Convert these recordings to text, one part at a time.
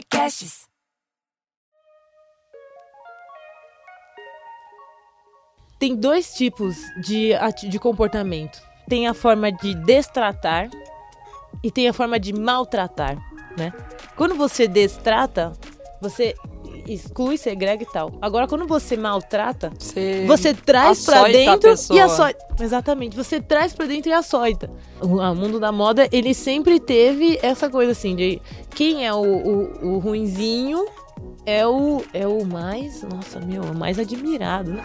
podcasts. Tem dois tipos de, de comportamento. Tem a forma de destratar e tem a forma de maltratar, né? Quando você destrata, você exclui, segrega e tal. Agora, quando você maltrata, Você, você traz pra açoita a dentro e açoita. Exatamente, você traz pra dentro e açoita. O a mundo da moda, ele sempre teve essa coisa assim de quem é o, o, o ruinzinho é o é o mais, nossa, meu, o mais admirado, né?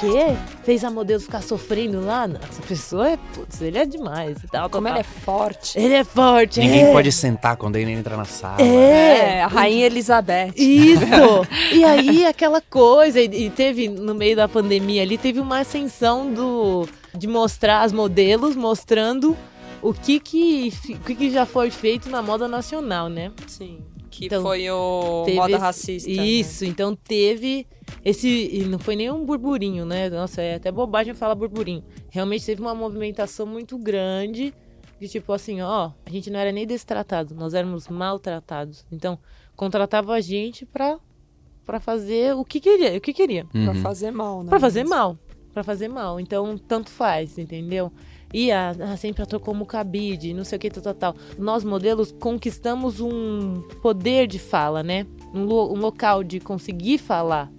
Quê? Fez a modelo ficar sofrendo lá? Não, essa pessoa é, putz, ele é demais e tal. Como tal, ela é tal. forte. Ele é forte, Ninguém é. pode sentar quando ele entra na sala. É, É, a Rainha Elizabeth. Isso! E aí, aquela coisa, e, teve, no meio da pandemia ali, teve uma ascensão do de mostrar as modelos, mostrando o que que, o que que já foi feito na moda nacional, né? Sim. Que Então, foi o Teve moda esse- racista. né? Isso, então teve esse. Não foi nenhum burburinho, né? Nossa, é até bobagem falar burburinho. Realmente teve uma movimentação muito grande de tipo assim, ó, a gente não era nem destratado, nós éramos maltratados. Então, contratava a gente pra, pra fazer o que queria, o que queria. Pra Uhum. fazer mal, né? Pra fazer mal. Pra fazer mal. Então, tanto faz, entendeu? E a, a sempre ator como cabide, não sei o que, tal, tal, tal. Nós, modelos, conquistamos um poder de fala, né? Um, lo- um local de conseguir falar,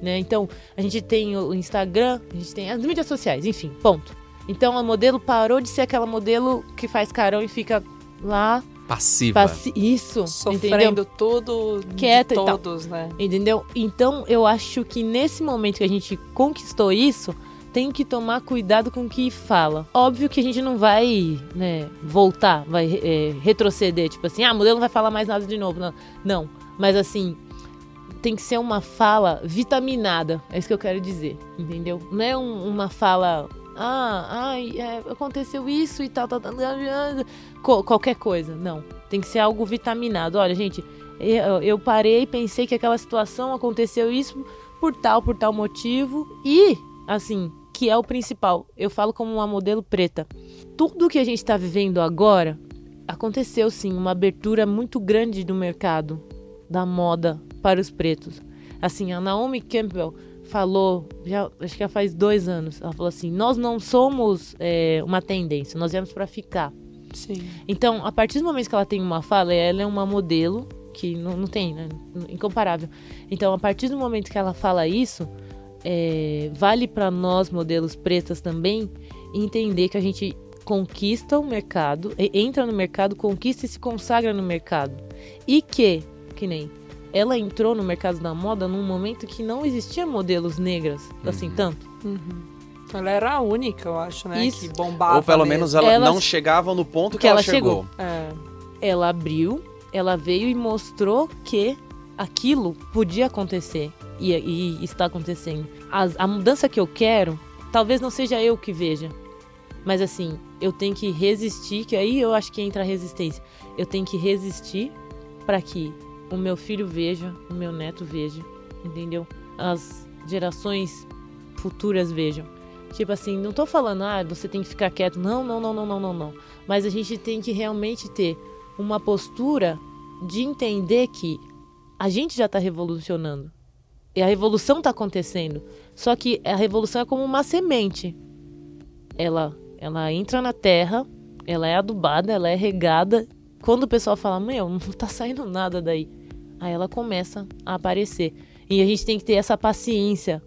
né? Então, a gente tem o Instagram, a gente tem as mídias sociais, enfim, ponto. Então, a modelo parou de ser aquela modelo que faz carão e fica lá, Passiva. passi- isso, entendeu? Sofrendo tudo Quieta e todos, né? Entendeu? Então eu acho que nesse momento que a gente conquistou isso, tem que tomar cuidado com o que fala. Óbvio que a gente não vai, né, voltar, vai é, retroceder, tipo assim, ah, o modelo não vai falar mais nada de novo. Não, não. Mas assim, tem que ser uma fala vitaminada. É isso que eu quero dizer, entendeu? Não é um- uma fala. Ah, ai, é, aconteceu isso e tal, tal, tal, co- qualquer coisa. Não. Tem que ser algo vitaminado. Olha, gente, eu, eu parei e pensei que aquela situação aconteceu isso por tal, por tal motivo. E, assim, que é o principal. Eu falo como uma modelo preta. Tudo que a gente está vivendo agora aconteceu sim uma abertura muito grande do mercado da moda para os pretos. Assim, a Naomi Campbell falou, já, acho que já faz dois anos, ela falou assim: nós não somos é, uma tendência, nós viemos para ficar. Sim. Então, a partir do momento que ela tem uma fala, ela é uma modelo que não, não tem, né? Incomparável. Então, a partir do momento que ela fala isso, é, vale para nós, modelos pretas também, entender que a gente conquista o mercado, e- entra no mercado, conquista e se consagra no mercado. E que, que nem ela entrou no mercado da moda num momento que não existia modelos negras, assim, tanto. Ela era a única, eu acho, né? Isso. Que bombava. Ou pelo mesmo. menos ela, Ela- não chegava no ponto que, que ela, ela chegou. É. ela abriu, ela veio e mostrou que aquilo podia acontecer e, e está acontecendo. As- a mudança que eu quero, talvez não seja eu que veja, mas assim, eu tenho que resistir, que aí eu acho que entra a resistência. Eu tenho que resistir para que o meu filho veja, o meu neto veja, entendeu? As gerações futuras vejam. Tipo assim, não tô falando, ah, você tem que ficar quieto. Não, não, não, não, não, não, não. Mas a gente tem que realmente ter uma postura de entender que a gente já está revolucionando. E a revolução está acontecendo. Só que a revolução é como uma semente. Ela, ela entra na terra, ela é adubada, ela é regada. Quando o pessoal fala, meu, não tá saindo nada daí. Aí ela começa a aparecer. E a gente tem que ter essa paciência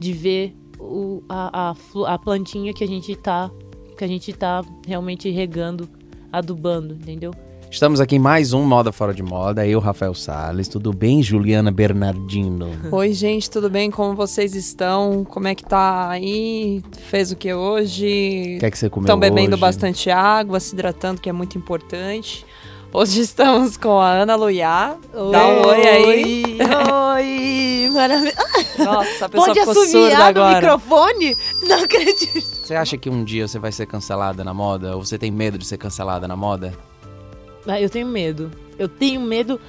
de ver o, a, a, a plantinha que a gente tá que a gente tá realmente regando, adubando, entendeu? Estamos aqui em mais um Moda Fora de Moda. Eu, Rafael Salles. Tudo bem, Juliana Bernardino? Oi, gente, tudo bem? Como vocês estão? Como é que tá aí? Fez o que hoje? O que é que você comeu Estão bebendo hoje? bastante água, se hidratando, que é muito importante. Hoje estamos com a Ana Luiá. Dá um oi aí. Oi, maravilha. Nossa, a pessoa Pode ficou surda agora. microfone? Não acredito. Você acha que um dia você vai ser cancelada na moda? Ou você tem medo de ser cancelada na moda? Ah, eu tenho medo. Eu tenho medo.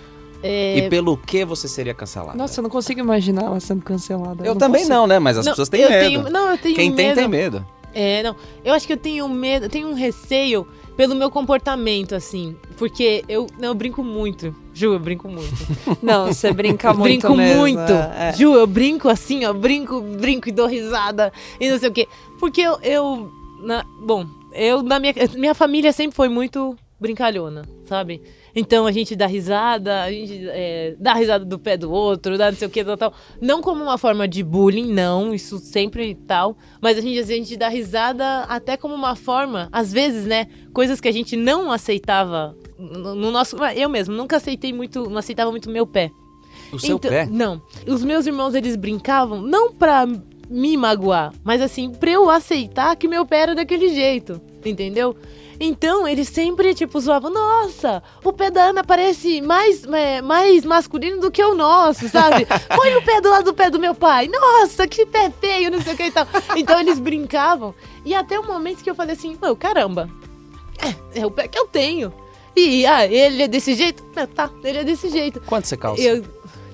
é, E pelo que você seria cancelada? Nossa, eu não consigo imaginar ela sendo cancelada. eu também consigo. não, né? Mas as não, pessoas têm eu medo. Tenho, não, eu tenho Quem medo. tem, tem medo. É, não. Eu acho que eu tenho medo, eu tenho um receio pelo meu comportamento, assim. Porque eu, não, eu brinco muito. Ju, eu brinco muito. Não, você brinca muito brinco mesmo, muito. é. Ju, eu brinco assim, ó. Brinco, brinco e dou risada e não sei o quê. Porque eu. eu na- bom, eu na minha, minha família sempre foi muito brincalhona, sabe? Então a gente dá risada, a gente é, dá risada do pé do outro, dá não sei o que, tal, tal. Não como uma forma de bullying, não, isso sempre tal. Mas a gente, a gente dá risada até como uma forma, às vezes, né? Coisas que a gente não aceitava no, no nosso. Eu mesmo, nunca aceitei muito, não aceitava muito meu pé. O seu Então- pé? Não. Os meus irmãos, eles brincavam, não pra me magoar, mas assim, pra eu aceitar que meu pé era daquele jeito, entendeu? Então, eles sempre, tipo, zoavam, nossa, o pé da Ana parece mais, é, mais masculino do que o nosso, sabe? Põe o pé do lado do pé do meu pai. Nossa, que pé feio, não sei o que e tal. Então, eles brincavam. E até o momento que eu falei assim, "Meu, caramba, é, é o pé que eu tenho. E, ah, ele é desse jeito? É, tá, ele é desse jeito. Quanto você calça? Eu.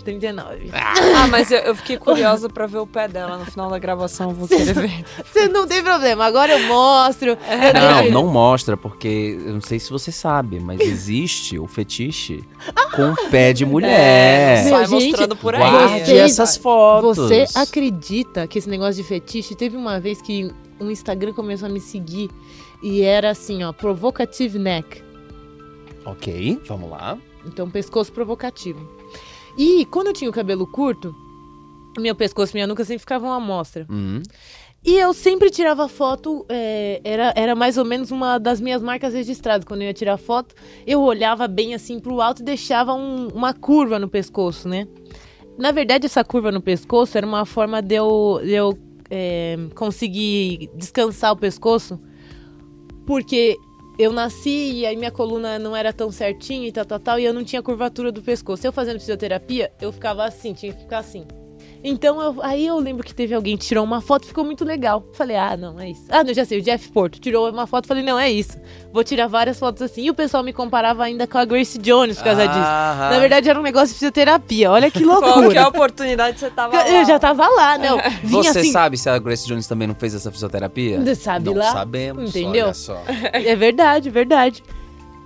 39. Ah, mas eu, eu fiquei curiosa pra ver o pé dela no final da gravação, vou querer ver. Você não tem problema, agora eu mostro. É. Eu Não, não mostra, porque eu não sei se você sabe, mas existe o fetiche com pé de É, mulher. sai Meu, gente, mostrando por aí. Guarde Você- essas fotos. Você acredita que esse negócio de fetiche teve uma vez que um Instagram começou a me seguir e era assim, ó, provocative neck. Ok, vamos lá. Então, pescoço provocativo. E quando eu tinha o cabelo curto, meu pescoço e minha nuca sempre ficavam à mostra. Hum. E eu sempre tirava foto, é, era, era mais ou menos uma das minhas marcas registradas. Quando eu ia tirar foto, eu olhava bem assim pro alto e deixava um- uma curva no pescoço, né? Na verdade, essa curva no pescoço era uma forma de eu, de eu é, conseguir descansar o pescoço, porque eu nasci e aí minha coluna não era tão certinha e tal, tal, tal, e eu não tinha curvatura do pescoço. Eu fazendo fisioterapia, eu ficava assim, tinha que ficar assim. Então, eu- aí eu lembro que teve alguém que tirou uma foto, ficou muito legal. Falei, ah, não, é isso. Ah, não, já sei, o Jeff Porto tirou uma foto, falei, não, é isso. Vou tirar várias fotos assim. E o pessoal me comparava ainda com a Grace Jones por causa disso. Ah, Na verdade, era um negócio de fisioterapia. Olha que Qualquer loucura. oportunidade você tava lá. Eu já tava lá, não. Vinha Você assim. sabe se a Grace Jones também não fez essa fisioterapia? Sabe não lá, sabemos, entendeu? olha só. É verdade, verdade.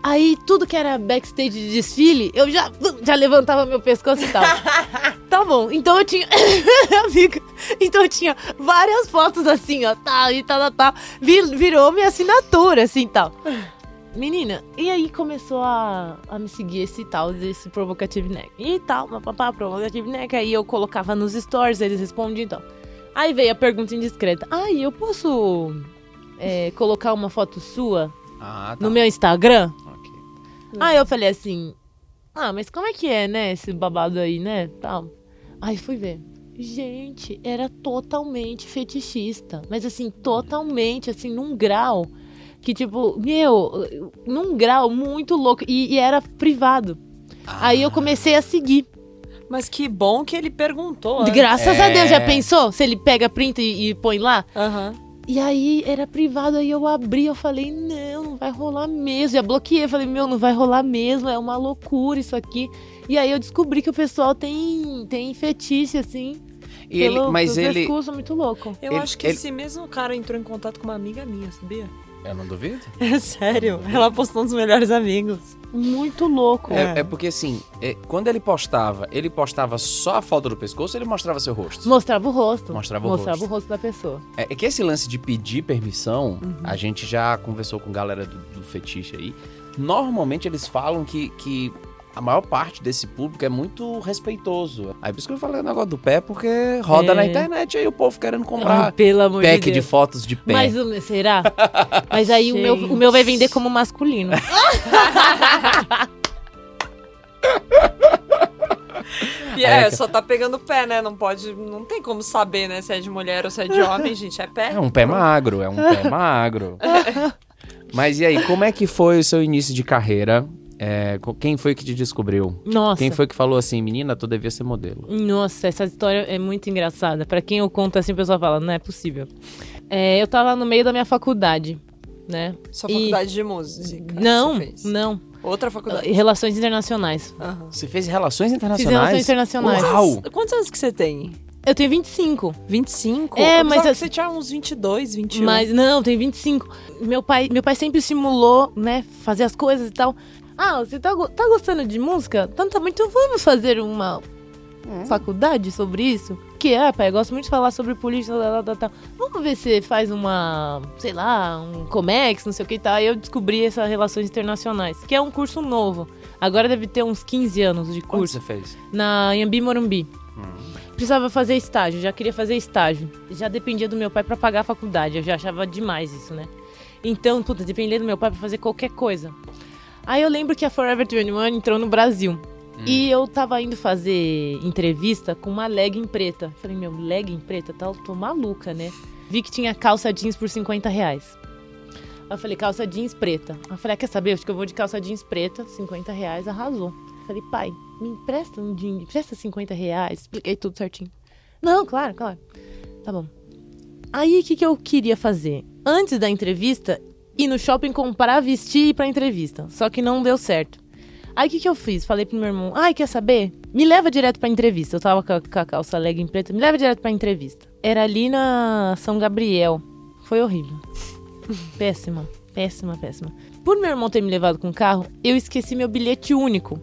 Aí tudo que era backstage de desfile, eu já, já levantava meu pescoço e tal. tá bom, então eu tinha. Amiga, então eu tinha várias fotos assim, ó, tal e tal, tal, tal. Vir- virou minha assinatura, assim tal. Menina, e aí começou a, a me seguir esse tal, desse provocative neck. E tal, papapá, provocative neck. Aí eu colocava nos stories, eles respondiam e tal. Aí veio a pergunta indiscreta. Ai, eu posso é, colocar uma foto sua Ah, tá. no meu Instagram? Ok. Aí eu falei assim, ah, mas como é que é, né, esse babado aí, né, tal. Aí fui ver. Gente, era totalmente fetichista. Mas assim, totalmente, assim, num grau que, tipo, meu, num grau muito louco. E, e era privado. Aí eu comecei a seguir. Mas que bom que ele perguntou. antes. Graças a Deus, É. já pensou? Se ele pega, printa e, e põe lá? Aham. E aí era privado, aí eu abri, eu falei, não, não vai rolar mesmo. Já bloqueei, falei, meu, não vai rolar mesmo, é uma loucura isso aqui. E aí eu descobri que o pessoal tem, tem fetiche, assim, E ele, pelo, mas pelo ele. pescoço, muito louco. Eu Ele- acho que ele- esse mesmo cara entrou em contato com uma amiga minha, sabia? Eu não duvido. É sério. Ela postou nos melhores amigos. Muito louco. É, é porque assim, é, quando ele postava, ele postava só a foto do pescoço ou ele mostrava seu rosto? Mostrava o rosto. Mostrava o Mostrava rosto. o rosto da pessoa. É, é que esse lance de pedir permissão, Uhum. a gente já conversou com galera do, do fetiche aí. Normalmente eles falam que, que a maior parte desse público é muito respeitoso. Aí por isso que eu falei o negócio do pé, porque roda É. na internet aí o povo querendo Ai, comprar pelo amor pack de de, fotos de pé. Mas o- será? Mas aí o meu, o meu vai vender como masculino. E é, é que- só tá pegando pé, né? Não pode. Não tem como saber, né? Se é de mulher ou se é de homem, gente. É pé. É um pé magro, é um pé magro. Mas e aí, como é que foi o seu início de carreira? É, quem foi que te descobriu? Nossa. Quem foi que falou assim, menina, tu devia ser modelo? Nossa, essa história é muito engraçada. Pra quem eu conto assim, o pessoal fala, não é possível. É, eu tava no meio da minha faculdade, né? Sua E- faculdade de música. Não, não. Outra faculdade. Relações internacionais. Aham. Você fez relações Fiz internacionais? relações internacionais. Uau! Quantos anos que você tem? Eu tenho 25. 25? É, Eu mas eu- que você tinha uns 22, 21. Mas não, tem 25. Meu pai, meu pai sempre estimulou, né, fazer as coisas e tal. Ah, você tá, tá gostando de música? Então tá muito, vamos fazer uma faculdade sobre isso? Que é, pai, eu gosto muito de falar sobre política, tal, tal, tal. Vamos ver se faz uma, sei lá, um Comex, não sei o que e tal. Aí eu descobri essas relações internacionais, que é um curso novo. Agora deve ter uns 15 anos de curso. você fez? Na Yambi Morumbi. Precisava fazer estágio, já queria fazer estágio. Já dependia do meu pai pra pagar a faculdade, eu já achava demais isso, né? Então, puta, dependia do meu pai pra fazer qualquer coisa. Aí eu lembro que a Forever 21 entrou no Brasil. E eu tava indo fazer entrevista com uma legging preta. Falei, meu, legging preta? Tá, tô maluca, né? Vi que tinha calça jeans por 50 reais. Aí eu falei, calça jeans preta. Aí eu falei, ah, quer saber? Acho que eu vou de calça jeans preta, 50 reais, arrasou. Falei, pai, me empresta um dinheiro, me empresta 50 reais. Expliquei tudo certinho. Não, claro, claro. Tá bom. Aí, o que, que eu queria fazer? Antes da entrevista, ir no shopping comprar, vestir e ir pra entrevista. Só que não deu certo. Aí, o que, que eu fiz? Falei pro meu irmão, ai, quer saber? Me leva direto pra entrevista. Eu tava com a, com a calça legging preta, me leva direto pra entrevista. Era ali na São Gabriel. Foi horrível. Péssima, péssima, péssima. Por meu irmão ter me levado com o carro, eu esqueci meu bilhete único.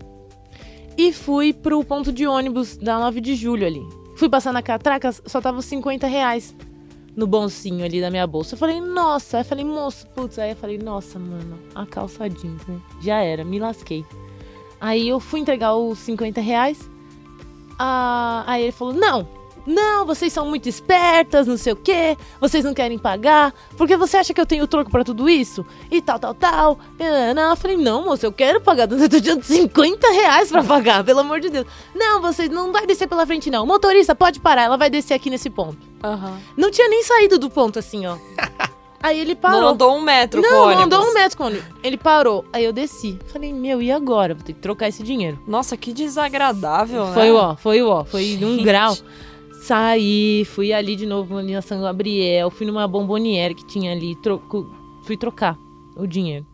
E fui pro ponto de ônibus da 9 de julho ali. Fui passar na catraca, só tava os 50 reais no bolsinho ali da minha bolsa. Eu falei, nossa. Aí eu falei, moço, putz. Aí eu falei, nossa, mano, a calça jeans, né? Já era, me lasquei. Aí eu fui entregar os 50 reais. Ah, aí ele falou, não, não, vocês são muito espertas, não sei o quê, vocês não querem pagar, porque você acha que eu tenho troco pra tudo isso? E tal, tal, tal. Ah, Não, eu falei, não, moço, eu quero pagar, eu tô dando 50 reais pra pagar, pelo amor de Deus. Não, vocês não vai descer pela frente, não. Motorista, pode parar, ela vai descer aqui nesse ponto. Aham. Não tinha nem saído do ponto assim, ó. Aí ele parou. Não andou um metro com o Não, ônibus. não andou um metro com o ônibus. Ele parou. Aí eu desci. Falei, meu, e agora? Vou ter que trocar esse dinheiro. Nossa, que desagradável, né? Foi o ó, foi o ó. Foi Gente. grau. Saí, fui ali de novo na São Gabriel, fui numa bomboniere que tinha ali, troco, fui trocar o dinheiro.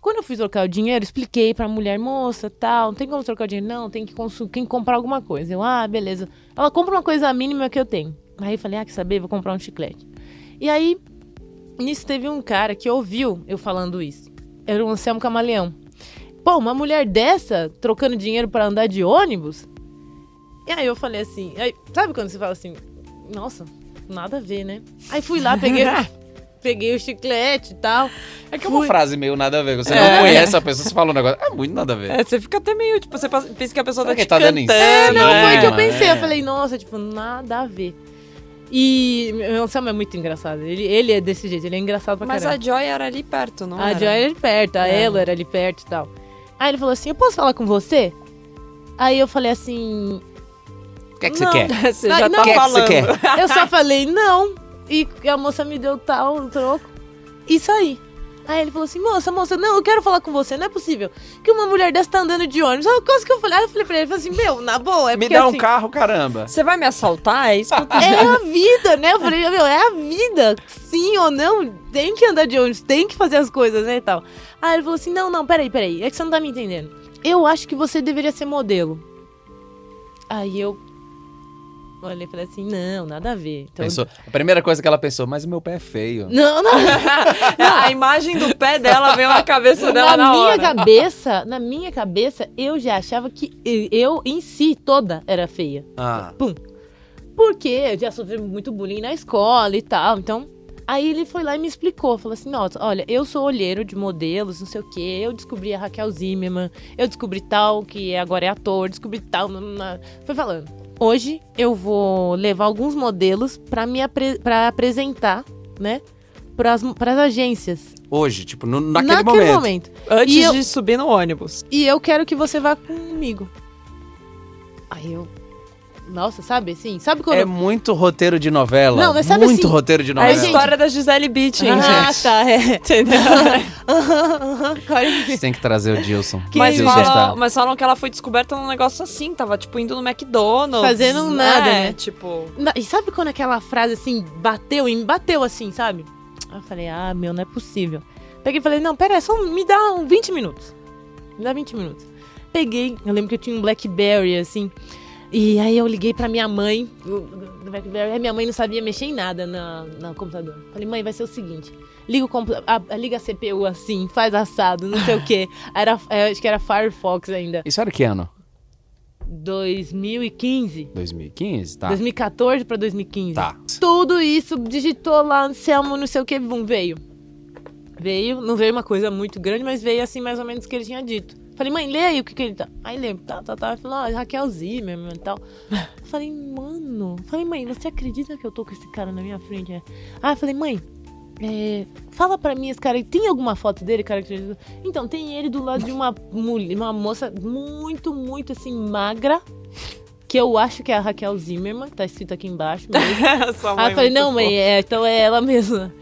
Quando eu fui trocar o dinheiro, expliquei pra mulher, moça, tal, não tem como trocar o dinheiro, não, tem que, que comprar alguma coisa. Eu, ah, beleza. Ela compra uma coisa mínima que eu tenho. Aí eu falei, ah, quer saber? Vou comprar um chiclete. E aí, nisso teve um cara que ouviu eu falando isso. Era o Anselmo Camaleão. Pô, uma mulher dessa, trocando dinheiro pra andar de ônibus? E aí eu falei assim, aí, sabe quando você fala assim, nossa, nada a ver, né? Aí fui lá, peguei, peguei o chiclete e tal. É que é uma Fui. frase meio nada a ver. Você É. não conhece a pessoa, você fala um negócio. É muito nada a ver. É, você fica até meio, tipo, você pensa que a pessoa Será tá que te tá dando cantando. É, não, foi o que eu é. pensei. Eu falei, nossa, tipo, nada a ver. E o Anselmo é muito engraçado. Ele, ele é desse jeito, ele é engraçado pra Mas caramba. a Joy era ali perto, não A era? Joy era ali perto, a É. Elo era ali perto e tal. Aí ele falou assim: Eu posso falar com você? Aí eu falei assim: O que é que você quer? Você já não. tá O que é que falando. você quer? Eu só falei não. E a moça me deu tal um troco. E saí. Aí ele falou assim, moça, moça, não, eu quero falar com você, não é possível que uma mulher dessa tá andando de ônibus. Aí quase que eu falei, aí eu falei pra ele, falei assim, meu, na boa, é Me porque dá um assim, carro, caramba. Você vai me assaltar? É isso que eu tô é a vida, né? Eu falei, meu, é a vida. Sim ou não, tem que andar de ônibus, tem que fazer as coisas, né, e tal. Aí ele falou assim, não, não, peraí, peraí, é que você não tá me entendendo. Eu acho que você deveria ser modelo. Aí eu olhei e falei assim, não, nada a ver. Então, Pensou, a primeira coisa que ela pensou, mas o meu pé é feio. Não, não. A imagem do pé dela veio na cabeça dela na, minha hora. cabeça, na minha cabeça, eu já achava que eu em si toda era feia. Ah, Porque eu já sofri muito bullying na escola e tal. Então, aí ele foi lá e me explicou. Falou assim: Nossa, olha, eu sou olheiro de modelos, não sei o quê. Eu descobri a Raquel Zimmermann. Eu descobri tal, que agora é ator. Descobri tal. na- na- Foi falando. Hoje eu vou levar alguns modelos pra me apre pra apresentar, né? Pras, pras agências. hoje, tipo, no- naquele, Naquele momento. Antes E eu- de subir no ônibus. E eu quero que você vá comigo. Aí eu. Nossa, sabe assim? Sabe quando. É muito roteiro de novela. Não, mas sabe muito assim, roteiro de É a novela. história da Gisele Bündchen, ah, gente. tá, é. Entendeu? Aham, aham, claro que- Você tem que trazer o Dilson. Mas Dilson falam, mas falam que ela foi descoberta num negócio assim, tava tipo indo no McDonald's. Fazendo um nada, é, né? Tipo, E sabe quando aquela frase assim bateu e me bateu assim, sabe? Eu falei, ah, meu, não é possível. Peguei e falei, não, pera, só me dá um 20 minutos. Me dá 20 minutos. Peguei, eu lembro que eu tinha um Blackberry, assim. E aí eu liguei pra minha mãe, do, BlackBerry, minha mãe não sabia mexer em nada na, no computador. Falei, mãe, vai ser o seguinte, liga, a, a- liga a CPU assim, faz assado, não sei o quê. Era, é, acho que era Firefox ainda. Isso era que ano? 2015. 2015? Tá. 2014 pra 2015. Tá. Tudo isso, digitou lá, Anselmo, não sei o que, bum, veio. Veio, não veio uma coisa muito grande, mas veio assim mais ou menos o que ele tinha dito. Falei, mãe, lê aí o que, que ele tá. Aí lê, tá, tá, tá. Ele falou, ó, Raquel Zimmermann e tal. Falei, mano. Falei, mãe, você acredita que eu tô com esse cara na minha frente? É. Ah, eu falei, mãe, é, fala pra mim esse cara aí, tem alguma foto dele caracterizada? Então, tem ele do lado de uma, mulher, uma moça muito, muito assim, magra. Que eu acho que é a Raquel Zimmermann, que tá escrito aqui embaixo mesmo. Sua mãe Aí eu falei, muito não, mãe, é, então é ela mesma.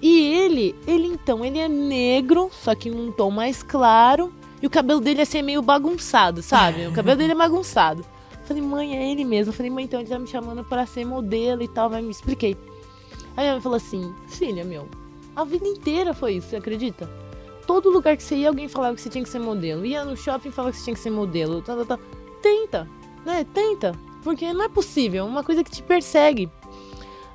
E ele, ele então, ele é negro, só que num tom mais claro. E o cabelo dele é assim, meio bagunçado, sabe? O cabelo dele é bagunçado. Falei, mãe, é ele mesmo. Falei, mãe, então ele tá me chamando pra ser modelo e tal, mas me expliquei. Aí mãe falou assim, filha, meu, a vida inteira foi isso, você acredita? Todo lugar que você ia, alguém falava que você tinha que ser modelo. Ia no shopping e falava que você tinha que ser modelo. Tá, tá, tá. Tenta, né? Tenta. Porque não é possível, é uma coisa que te persegue.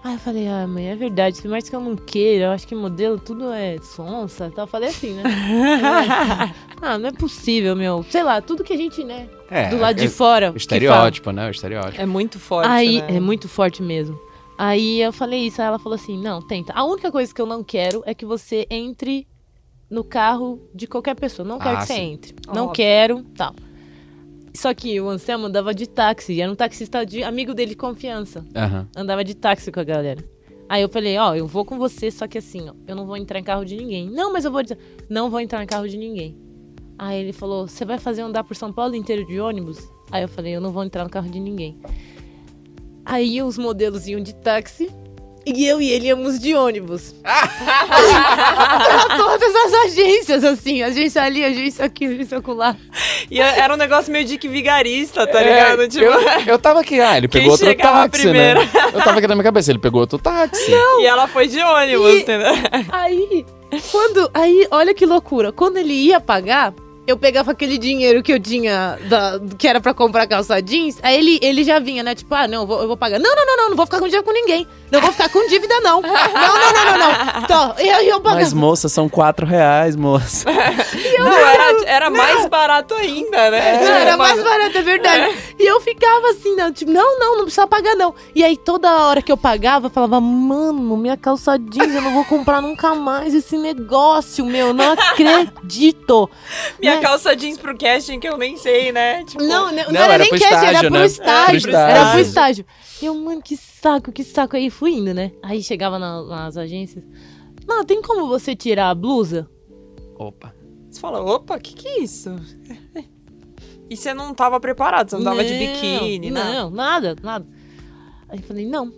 Aí eu falei, ah, mãe, é verdade, por mais que eu não queira, eu acho que modelo tudo é sonsa e tal. Eu falei assim, né? ah, não é possível, meu. Sei lá, tudo que a gente, né, É, do lado é- de fora. O estereótipo, né? O estereótipo. É muito forte, Aí, né? é muito forte mesmo. Aí eu falei isso, aí ela falou assim: não, tenta. A única coisa que eu não quero é que você entre no carro de qualquer pessoa. Não quero Ah, que você sim. entre. Não Óbvio. quero, tal. Só que o Anselmo andava de táxi, era um taxista de amigo dele de confiança. Aham. Andava de táxi com a galera. Aí eu falei, ó, eu vou com você, só que assim, ó, eu não vou entrar em carro de ninguém. Não, mas eu vou dizer, não vou entrar em carro de ninguém. Aí ele falou, você vai fazer andar por São Paulo inteiro de ônibus? Aí eu falei, eu não vou entrar no carro de ninguém. Aí os modelos iam de táxi e eu e ele íamos de ônibus. pra todas as agências, assim, agência ali, agência aqui, agência acolá. E era um negócio meio Dick Vigarista, tá É, ligado? Tipo, eu, eu tava aqui, ah, ele pegou outro táxi, primeiro? né? Eu tava aqui na minha cabeça, ele pegou outro táxi. e ela foi de ônibus, E- entendeu? Aí, quando. Aí, olha que loucura. Quando ele ia pagar, eu pegava aquele dinheiro que eu tinha, da- que era pra comprar calça jeans. Aí ele, ele já vinha, né? Tipo, ah, não, eu vou, eu vou pagar. Não, não, não, não, não vou ficar com dinheiro com ninguém. Não vou ficar com dívida, não. Não, não, não, não, não. Então, eu, eu pagava. Mas, moça, são quatro reais, moça. Não, era, era mais barato ainda, né? Não, era mais barato, é verdade. E eu ficava assim, não, tipo, não, não, não precisa pagar, não. E aí, toda hora que eu pagava, eu falava, mano, minha calça jeans, eu não vou comprar nunca mais esse negócio, meu, não acredito. Minha né? calça jeans pro casting que eu nem sei, né? Tipo, Não, não, não Não, era, era nem pro cash, era estágio, pro né? estágio. Pro Era pro estágio. estágio. E eu, mano, que saco, que saco. Aí fui indo, né? Aí chegava na- nas agências. Não, tem como você tirar a blusa? Opa. Você fala, opa, que que é isso? E você não tava preparado, você não tava de biquíni, né? Não, nada, nada. Aí eu falei, não.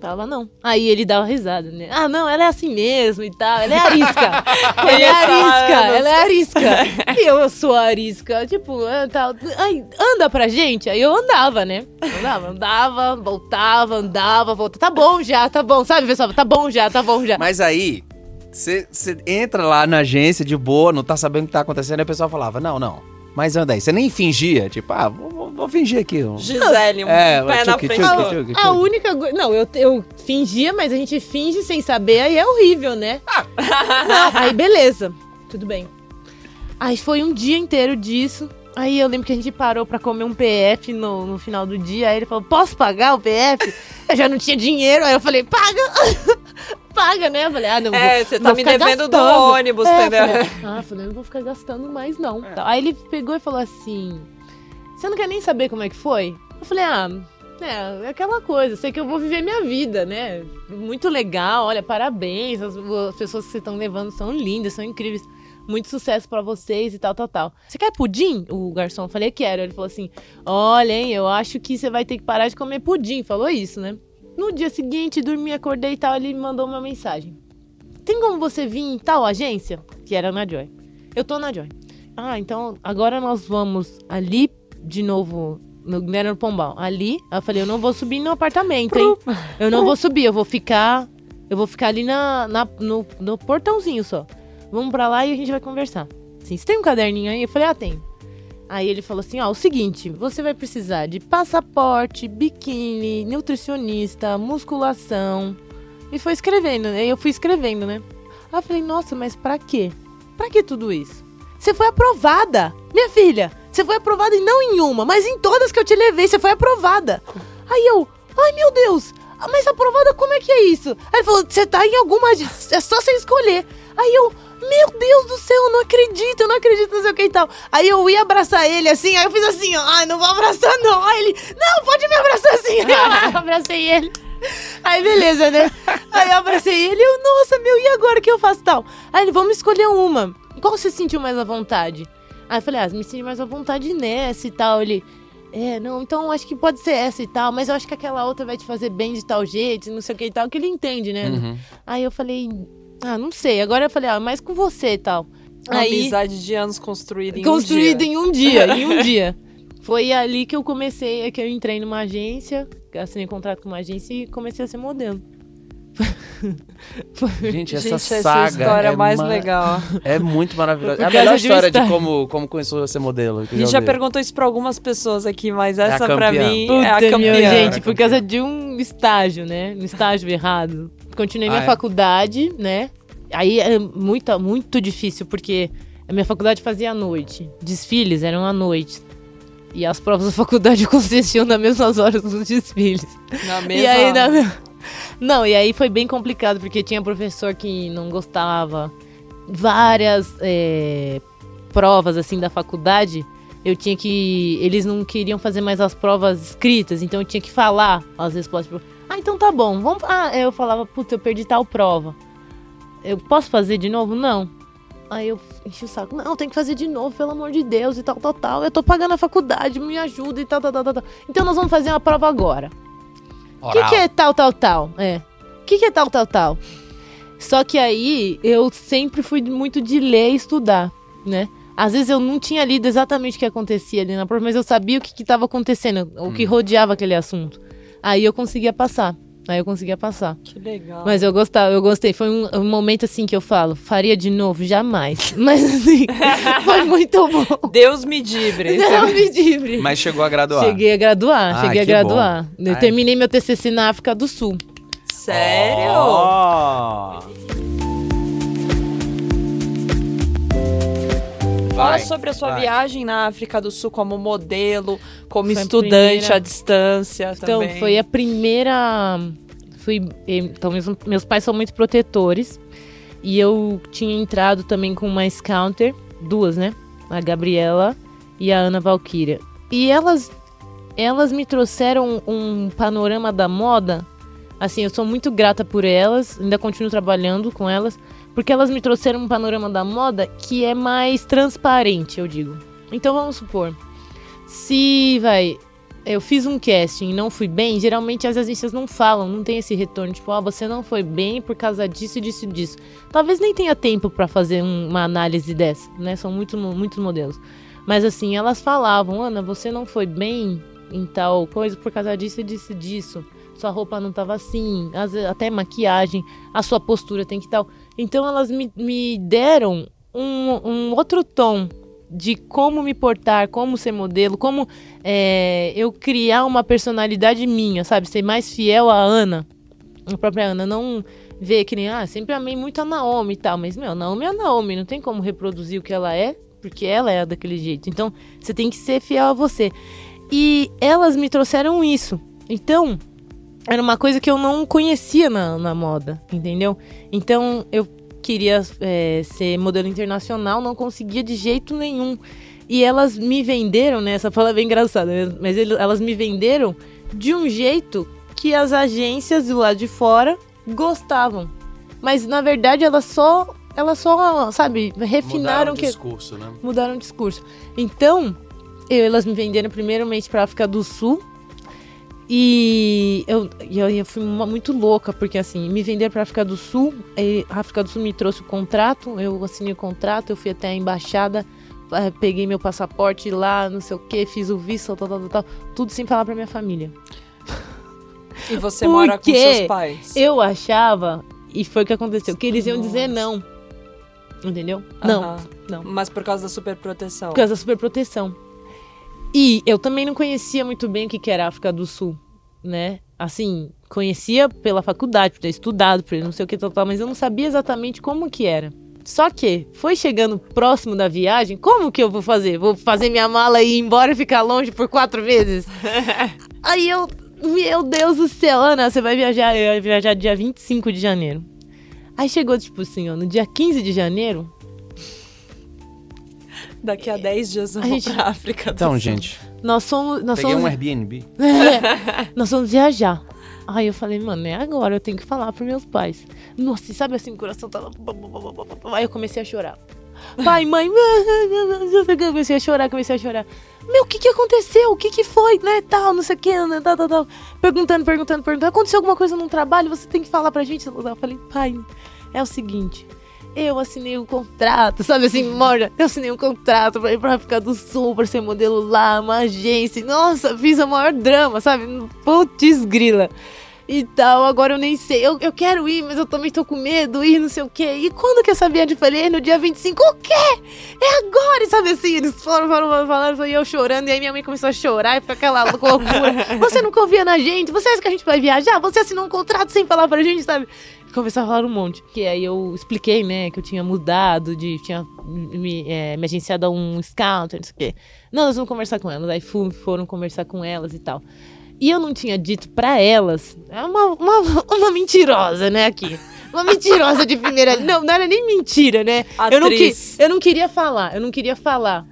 Tava não. Aí ele dava risada, né? Ah, não, ela é assim mesmo e tal. Ela é arisca. ela é arisca, ela é arisca. e eu sou arisca. Tipo, tal. Ai, anda pra gente. Aí eu andava, né? Andava, andava, voltava, andava, voltava. Tá bom já, tá bom. Sabe, pessoal? Tá bom já, tá bom já. Mas aí, você entra lá na agência de boa, não tá sabendo o que tá acontecendo, e o pessoal falava, não, não. Mas anda aí. Você nem fingia, tipo, ah, vou, vou- vou fingir aqui. um- Gisele, um É, pé na frente outro. A única coisa. Não, eu, eu fingia, mas a gente finge sem saber, aí é horrível, né? Não, aí beleza. Tudo bem. Aí foi um dia inteiro disso. Aí eu lembro que a gente parou pra comer um PF no, no final do dia. Aí ele falou: Posso pagar o PF? Eu já não tinha dinheiro. Aí eu falei: Paga! Paga, né? Eu falei: Ah, não. É, vou- você não tá me devendo do gastando. ônibus, É, entendeu? falei, ah, falei, não vou ficar gastando mais, não. Tal. Aí ele pegou e falou assim: Você não quer nem saber como é que foi? Eu falei, ah, é, é aquela coisa, sei que eu vou viver minha vida, né? Muito legal, olha, parabéns. As, as pessoas que vocês estão levando são lindas, são incríveis. Muito sucesso pra vocês e tal, tal, tal. Você quer pudim? O garçom, eu falei, quero. Ele falou assim: Olha, hein, eu acho que você vai ter que parar de comer pudim. Falou isso, né? No dia seguinte, dormi, acordei e tal, ele me mandou uma mensagem. Tem como você vir em tal agência? Que era na Joy. Eu tô na Joy. Ah, então agora nós vamos ali de novo. No, era no Pombal. Ali, eu falei, eu não vou subir no apartamento, hein? Eu não vou subir, eu vou ficar. Eu vou ficar ali na, na- no, no portãozinho só. Vamos pra lá e a gente vai conversar. Assim, você tem um caderninho aí? Eu falei, ah, tem. Aí ele falou assim: ó, o seguinte, você vai precisar de passaporte, biquíni, nutricionista, musculação. E foi escrevendo, né? Eu fui escrevendo, né? Aí eu falei, nossa, mas pra quê? Pra que tudo isso? Você foi aprovada! Minha filha, você foi aprovada e não em uma, mas em todas que eu te levei, você foi aprovada. Aí eu, ai meu Deus, ah, mas aprovada como é que é isso? Aí ele falou, você tá em alguma. É só você escolher. Aí eu, meu Deus do céu, eu não acredito, eu não acredito, não sei o que e tal. Aí eu ia abraçar ele assim, aí eu fiz assim, ó, ai, não vou abraçar não. Aí ele, não, pode me abraçar assim. Aí eu abracei ele. Aí beleza, né? Aí eu abracei ele e eu, nossa, meu, e agora o que eu faço tal? Aí ele, vamos escolher uma. Qual você sentiu mais à vontade? Aí eu falei, ah, me senti mais à vontade nessa e tal. Ele, é, não, então acho que pode ser essa e tal, mas eu acho que aquela outra vai te fazer bem de tal jeito, não sei o que e tal, que ele entende, né? Uhum. Aí eu falei, ah, não sei. Agora eu falei, ah, mas com você e tal. Uma Aí, amizade de anos construída em construído um dia. em um dia, em um dia. Foi ali que eu comecei, é que eu entrei numa agência, assinei contrato com uma agência e comecei a ser modelo. Gente, essa Gente, essa saga história é mais ma- legal. É muito maravilhosa. Por É a melhor de um história de como, como começou a ser modelo. que A gente já ouvi. perguntou isso pra algumas pessoas aqui, mas essa pra campeã. mim Puta, é a meu, campeã. gente, por campeã. causa de um estágio, né? Um estágio errado. Continuei Ah, minha é? faculdade, né? Aí é muito, muito difícil, porque a minha faculdade fazia à noite. Desfiles eram à noite. E as provas da faculdade aconteciam nas mesmas horas dos desfiles. Na E aí, mesma... na- Não, e aí foi bem complicado, porque tinha professor que não gostava. Várias é, provas, assim, da faculdade, eu tinha que... Eles não queriam fazer mais as provas escritas, então eu tinha que falar as respostas. Ah, então tá bom, vamos... Ah, eu falava, puta, eu perdi tal prova. Eu posso fazer de novo? Não. Aí eu enchi o saco. Não, tem que fazer de novo, pelo amor de Deus, e tal, tal, tal. Eu tô pagando a faculdade, me ajuda e tal, tal, tal, tal. Então nós vamos fazer uma prova agora. O que, que é tal, tal, tal? É. O que, que é tal, tal, tal? Só que aí eu sempre fui muito de ler e estudar, né? Às vezes eu não tinha lido exatamente o que acontecia ali na prova, mas eu sabia o que estava acontecendo, o que rodeava aquele assunto. Aí eu conseguia passar. Aí eu conseguia passar. Que legal. Mas eu gostava, eu gostei. Foi um, um momento assim que eu falo, faria de novo? Jamais. Mas assim, foi muito bom. Deus me livre. Não me livre. Mas chegou a graduar. Cheguei a graduar, Ah, cheguei a graduar. Eu Ai. terminei meu TCC na África do Sul. Sério? Ó. Fala Vai, sobre a sua vai. viagem na África do Sul como modelo, como Foi estudante primeira- à distância Então, também. foi a primeira. Fui, então, meus, meus pais são muito protetores. E eu tinha entrado também com uma scouter, duas, né? A Gabriela e a Ana Valkyria. E elas, elas me trouxeram um panorama da moda. Assim, eu sou muito grata por elas, ainda continuo trabalhando com elas, porque elas me trouxeram um panorama da moda que é mais transparente, eu digo. Então vamos supor, se vai, eu fiz um casting e não fui bem, geralmente as agências não falam, não tem esse retorno, tipo, ah, você não foi bem por causa disso, disso e disso. Talvez nem tenha tempo pra fazer um- uma análise dessa, né? São muito, muitos modelos. Mas assim, elas falavam, Ana, você não foi bem em tal coisa por causa disso e disso disso. Sua roupa não tava assim, até maquiagem, a sua postura tem que tal. Então elas me, me deram um, um outro tom de como me portar, como ser modelo, como é, eu criar uma personalidade minha, sabe? Ser mais fiel à Ana, a própria Ana. Não ver que nem, ah, sempre amei muito a Naomi e tal, mas, meu, Naomi é a Naomi, não tem como reproduzir o que ela é, porque ela é daquele jeito. Então, você tem que ser fiel a você. E elas me trouxeram isso. Então, era uma coisa que eu não conhecia na, na moda, entendeu? Então, eu queria é, ser modelo internacional, não conseguia de jeito nenhum. E elas me venderam, né? Essa fala é bem engraçada, né? mas ele- elas me venderam de um jeito que as agências do lado de fora gostavam. Mas na verdade elas só, elas só, sabe, refinaram Mudaram o que discurso, né? mudaram o discurso. Então, eu- elas me venderam primeiramente para África do Sul. E eu, eu, eu fui muito louca, porque assim, me venderam para África do Sul, e a África do Sul me trouxe o contrato, eu assinei o contrato, eu fui até a embaixada, eh, peguei meu passaporte lá, não sei o que, fiz o visto, tal, tal, tal, tudo sem falar pra minha família. E você Por mora com seus pais. Eu achava, e foi o que aconteceu, que eles iam Nossa. dizer não. Entendeu? Não, não. Mas por causa da superproteção. Por causa da superproteção. E eu também não conhecia muito bem o que que era a África do Sul, né? Assim, conhecia pela faculdade, por ter estudado, por não sei o que tal, tal, mas eu não sabia exatamente como que era. Só que foi chegando próximo da viagem, como que eu vou fazer? Vou fazer minha mala e ir embora e ficar longe por quatro vezes? Aí eu, meu Deus do céu, Ana, você vai viajar, eu ia viajar dia 25 de janeiro. Aí chegou, tipo assim, ó, no dia 15 de janeiro, Daqui a 10 dias eu A vou gente- pra África. Então, Sul. gente, nós fomos. Nós peguei fomos um Airbnb. É, nós vamos viajar. Aí eu falei, mano, é agora, eu tenho que falar pros meus pais. Nossa, e sabe assim, o coração tava. Aí eu comecei a chorar. Pai, mãe, eu comecei a chorar, comecei a chorar. Meu, o que que aconteceu? O que que foi, né, tal, não sei o que, né, tal, tal, tal. Perguntando, perguntando, perguntando. Aconteceu alguma coisa no trabalho? Você tem que falar pra gente. Eu falei, pai, é o seguinte. Eu assinei um contrato, sabe assim, Morja? Eu assinei um contrato pra ir pra África do Sul, pra ser modelo lá, uma agência. Nossa, fiz o maior drama, sabe? Putz, grila. E tal, agora eu nem sei. Eu, eu quero ir, mas eu também tô com medo, ir, não sei o quê. E quando que essa viagem? Eu falei, "É no dia 25. O quê? É agora, e sabe assim? Eles foram, foram, falaram, e eu chorando. E aí minha mãe começou a chorar e foi aquela loucura. Você não confia na gente? Você acha que a gente vai viajar? Você assinou um contrato sem falar pra gente, sabe? Começaram a falar um monte. Que aí eu expliquei, né, que eu tinha mudado, de tinha me, é, me agenciado a um scout, não sei o quê. Não, nós vamos conversar com elas. Aí foram conversar com elas e tal. E eu não tinha dito pra elas. É uma, uma, uma mentirosa, né, aqui. Uma mentirosa de primeira. Não, não era nem mentira, né? Eu não, que, Atriz. eu não queria falar, eu não queria falar.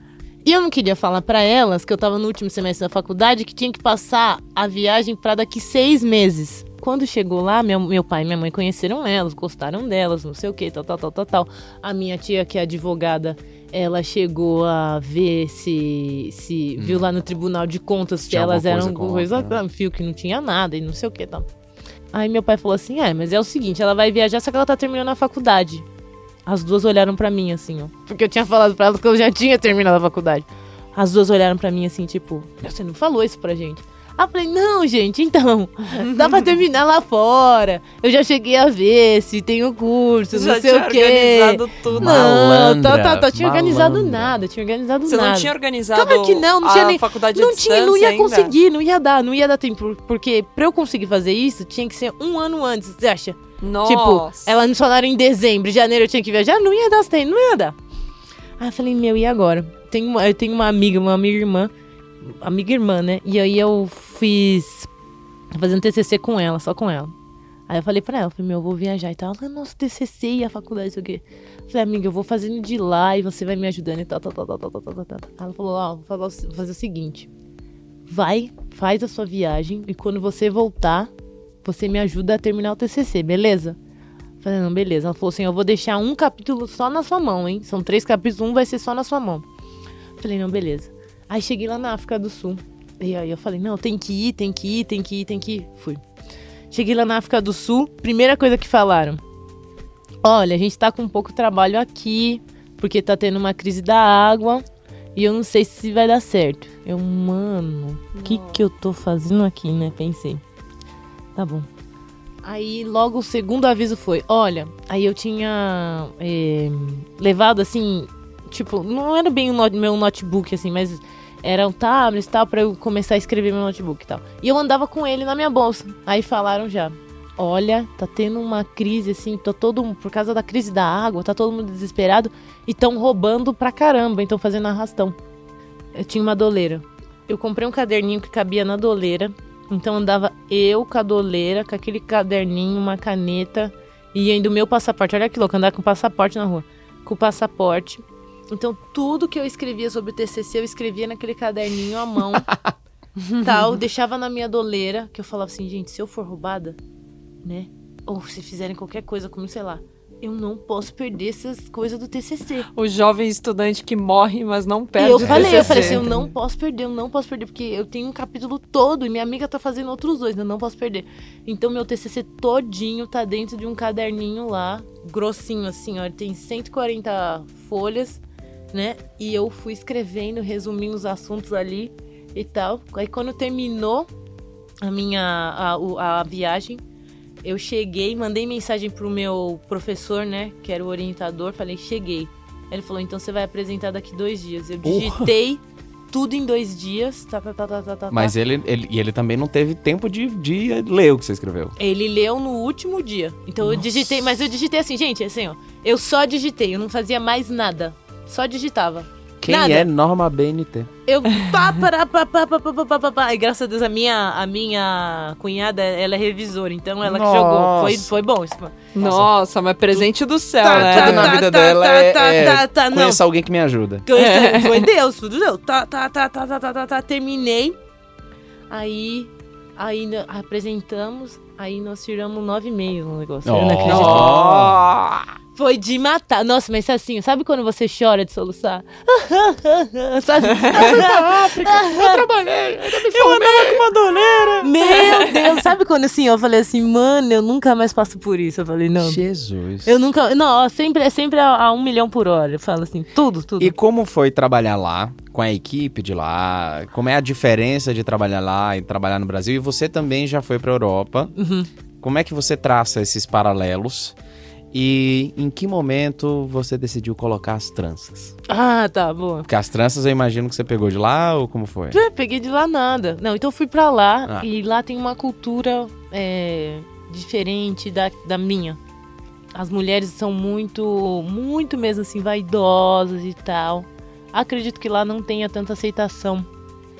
E eu não queria falar pra elas que eu tava no último semestre da faculdade que tinha que passar a viagem pra daqui seis meses. Quando chegou lá, meu, meu pai e minha mãe conheceram elas, gostaram delas, não sei o que, tal, tal, tal, tal, tal. A minha tia, que é advogada, ela chegou a ver se. se viu lá no Tribunal de Contas se elas eram coisa coisa, contra, né? que não tinha nada e não sei o que, tal. Aí meu pai falou assim: é, mas é o seguinte, ela vai viajar, só que ela tá terminando a faculdade. As duas olharam pra mim assim, ó. Porque eu tinha falado pra elas que eu já tinha terminado a faculdade. As duas olharam pra mim assim, tipo, você não falou isso pra gente. Aí eu falei, não, gente, então, dá pra terminar lá fora. Eu já cheguei a ver se tem o curso, Já não sei o quê. organizado tudo. Não, Malandra, tá, tá, tá, tinha organizado malandra. nada, tinha organizado Você nada. não tinha organizado Claro que não, não a tinha nem- faculdade Não tinha, não ia ainda? conseguir, não ia dar, não ia dar tempo. Porque pra eu conseguir fazer isso, tinha que ser um ano antes, você acha? Nossa. Tipo, elas me falaram em dezembro, janeiro eu tinha que viajar, não ia dar tempo, não ia dar. Aí eu falei, meu, e agora? Tem uma, eu tenho uma amiga, uma amiga irmã, amiga irmã, né? E aí eu fiz, fazendo TCC com ela, só com ela. Aí eu falei pra ela, falei, meu, eu vou viajar e tal. Ela, nossa, TCC e a faculdade, isso aqui. Eu falei, amiga, eu vou fazendo de lá e você vai me ajudando e tal, tal, tal, tal, tal, tal, tal, tal. Ela falou, ó, vou fazer o seguinte. Vai, faz a sua viagem e quando você voltar, você me ajuda a terminar o TCC, beleza? Falei, não, beleza. Ela falou assim, eu vou deixar um capítulo só na sua mão, hein? São três capítulos, um vai ser só na sua mão. Falei, não, beleza. Aí cheguei lá na África do Sul. E aí eu falei, não, tem que ir, tem que ir, tem que ir, tem que ir. Fui. Cheguei lá na África do Sul, primeira coisa que falaram. Olha, a gente tá com pouco trabalho aqui, porque tá tendo uma crise da água. E eu não sei se vai dar certo. Eu, mano, o que que eu tô fazendo aqui, né? Pensei. Tá bom. Aí logo o segundo aviso foi, olha, aí eu tinha eh, levado assim, tipo, não era bem o meu notebook assim, mas era um tablet e tal pra eu começar a escrever meu notebook e tal. E eu andava com ele na minha bolsa. Aí falaram já, olha, tá tendo uma crise assim, tô todo por causa da crise da água, tá todo mundo desesperado e tão roubando pra caramba, então fazendo arrastão. Eu tinha uma doleira. Eu comprei um caderninho que cabia na doleira. Então andava eu com a doleira, com aquele caderninho, uma caneta e ainda o meu passaporte. Olha que louco, andar com passaporte na rua. Com o passaporte. Então tudo que eu escrevia sobre o TCC, eu escrevia naquele caderninho à mão. tal, deixava na minha doleira, que eu falava assim, gente, se eu for roubada, né? Ou se fizerem qualquer coisa comigo, sei lá, eu não posso perder essas coisas do TCC. O jovem estudante que morre, mas não perde eu o falei, eu TCC. falei assim, eu não posso perder, eu não posso perder, porque eu tenho um capítulo todo e minha amiga tá fazendo outros dois, eu não posso perder. Então meu TCC todinho tá dentro de um caderninho lá, grossinho assim, ó, ele tem 140 folhas, né? E eu fui escrevendo, resumindo os assuntos ali e tal. Aí quando terminou a minha a, a viagem, eu cheguei, mandei mensagem pro meu professor, né, que era o orientador, falei, cheguei. Ele falou, então você vai apresentar daqui dois dias. Eu digitei tudo em dois dias. Tá, tá, tá, tá, tá, tá, Mas tá. ele, ele, e ele também não teve tempo de, de ler o que você escreveu. Ele leu no último dia. Então eu digitei, mas eu digitei assim, gente, assim, ó. Eu só digitei, eu não fazia mais nada. Só digitava. Quem Nada. é Norma BNT? Eu pá, pará, pá, pá, pá, pá, pá, pá, pá, E graças a Deus a minha, a minha cunhada, ela é revisora, então ela Nossa. que jogou. Foi, foi bom isso. Nossa, Nossa mas presente do céu, tá, né? Tá, Tudo tá, na vida tá, dela é, é tá, é, tá conheço alguém que me ajuda. Foi Deus, tudo deu. Tá, tá, tá, tá, tá, tá, tá, terminei. Aí, aí apresentamos, aí nós tiramos 9,5 no negócio. Oh. Eu não acredito. Oh. Foi de matar. Nossa, mas assim, sabe quando você chora de soluçar? sabe? Eu trabalhei, me Eu andava com uma doleira. Meu Deus, sabe quando assim, eu falei assim, mano, eu nunca mais passo por isso. Eu falei, não. Jesus. Eu nunca. Não, sempre, é sempre a, a um milhão por hora. Eu falo assim, tudo, tudo. E como foi trabalhar lá, com a equipe de lá? Como é a diferença de trabalhar lá e trabalhar no Brasil? E você também já foi pra Europa. Uhum. Como é que você traça esses paralelos? E em que momento você decidiu colocar as tranças? Ah, tá, boa. Porque as tranças eu imagino que você pegou de lá ou como foi? Já peguei de lá nada. Não, então eu fui pra lá Ah. e lá tem uma cultura é, diferente da, da minha. As mulheres são muito, muito mesmo assim, vaidosas e tal. Acredito que lá não tenha tanta aceitação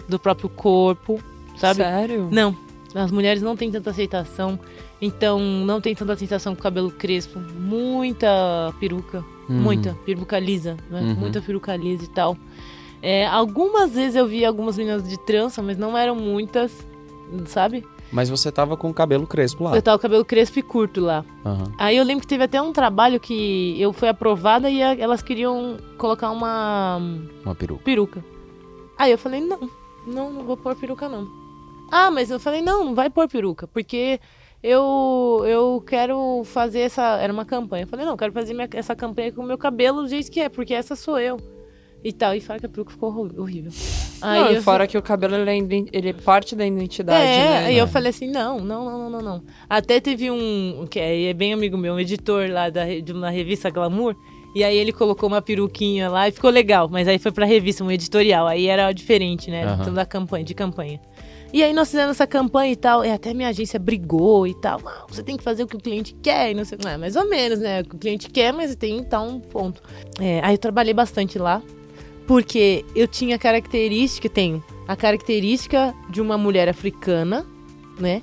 do próprio corpo, sabe? Sério? Não, as mulheres não têm tanta aceitação. Então não tem tanta aceitação com cabelo crespo. Muita peruca. Hum. Muita. Peruca lisa, né? Uhum. Muita peruca lisa e tal. É, algumas vezes eu vi algumas meninas de trança, mas não eram muitas, sabe? Mas você tava com o cabelo crespo lá. Eu tava com cabelo crespo e curto lá. Aham. Aí eu lembro que teve até um trabalho que eu fui aprovada e a- elas queriam colocar uma Uma peruca. peruca. Aí eu falei, não, não, não vou pôr peruca não. Ah, mas eu falei, não, não vai pôr peruca, porque eu eu quero fazer essa. Era uma campanha. Eu falei, não, eu quero fazer minha- essa campanha com o meu cabelo do jeito que é, porque essa sou eu. E tal. E fala que a peruca ficou horrível. Aí Não, e eu fora que o cabelo ele é, ele é parte da identidade, é, né? aí eu falei assim, não, não, não, não, não, não. Até teve um, que é, é bem amigo meu, um editor lá da, de uma revista Glamour, e aí ele colocou uma peruquinha lá e ficou legal, mas aí foi pra revista, um editorial, aí era diferente, né, então da campanha, de campanha. E aí nós fizemos essa campanha e tal, e até minha agência brigou e tal, "Não, você tem que fazer o que o cliente quer, e não sei, não, é mais ou menos, né, o que o cliente quer, mas tem tá um ponto. É, aí eu trabalhei bastante lá, porque eu tinha característica, tenho a característica de uma mulher africana, né?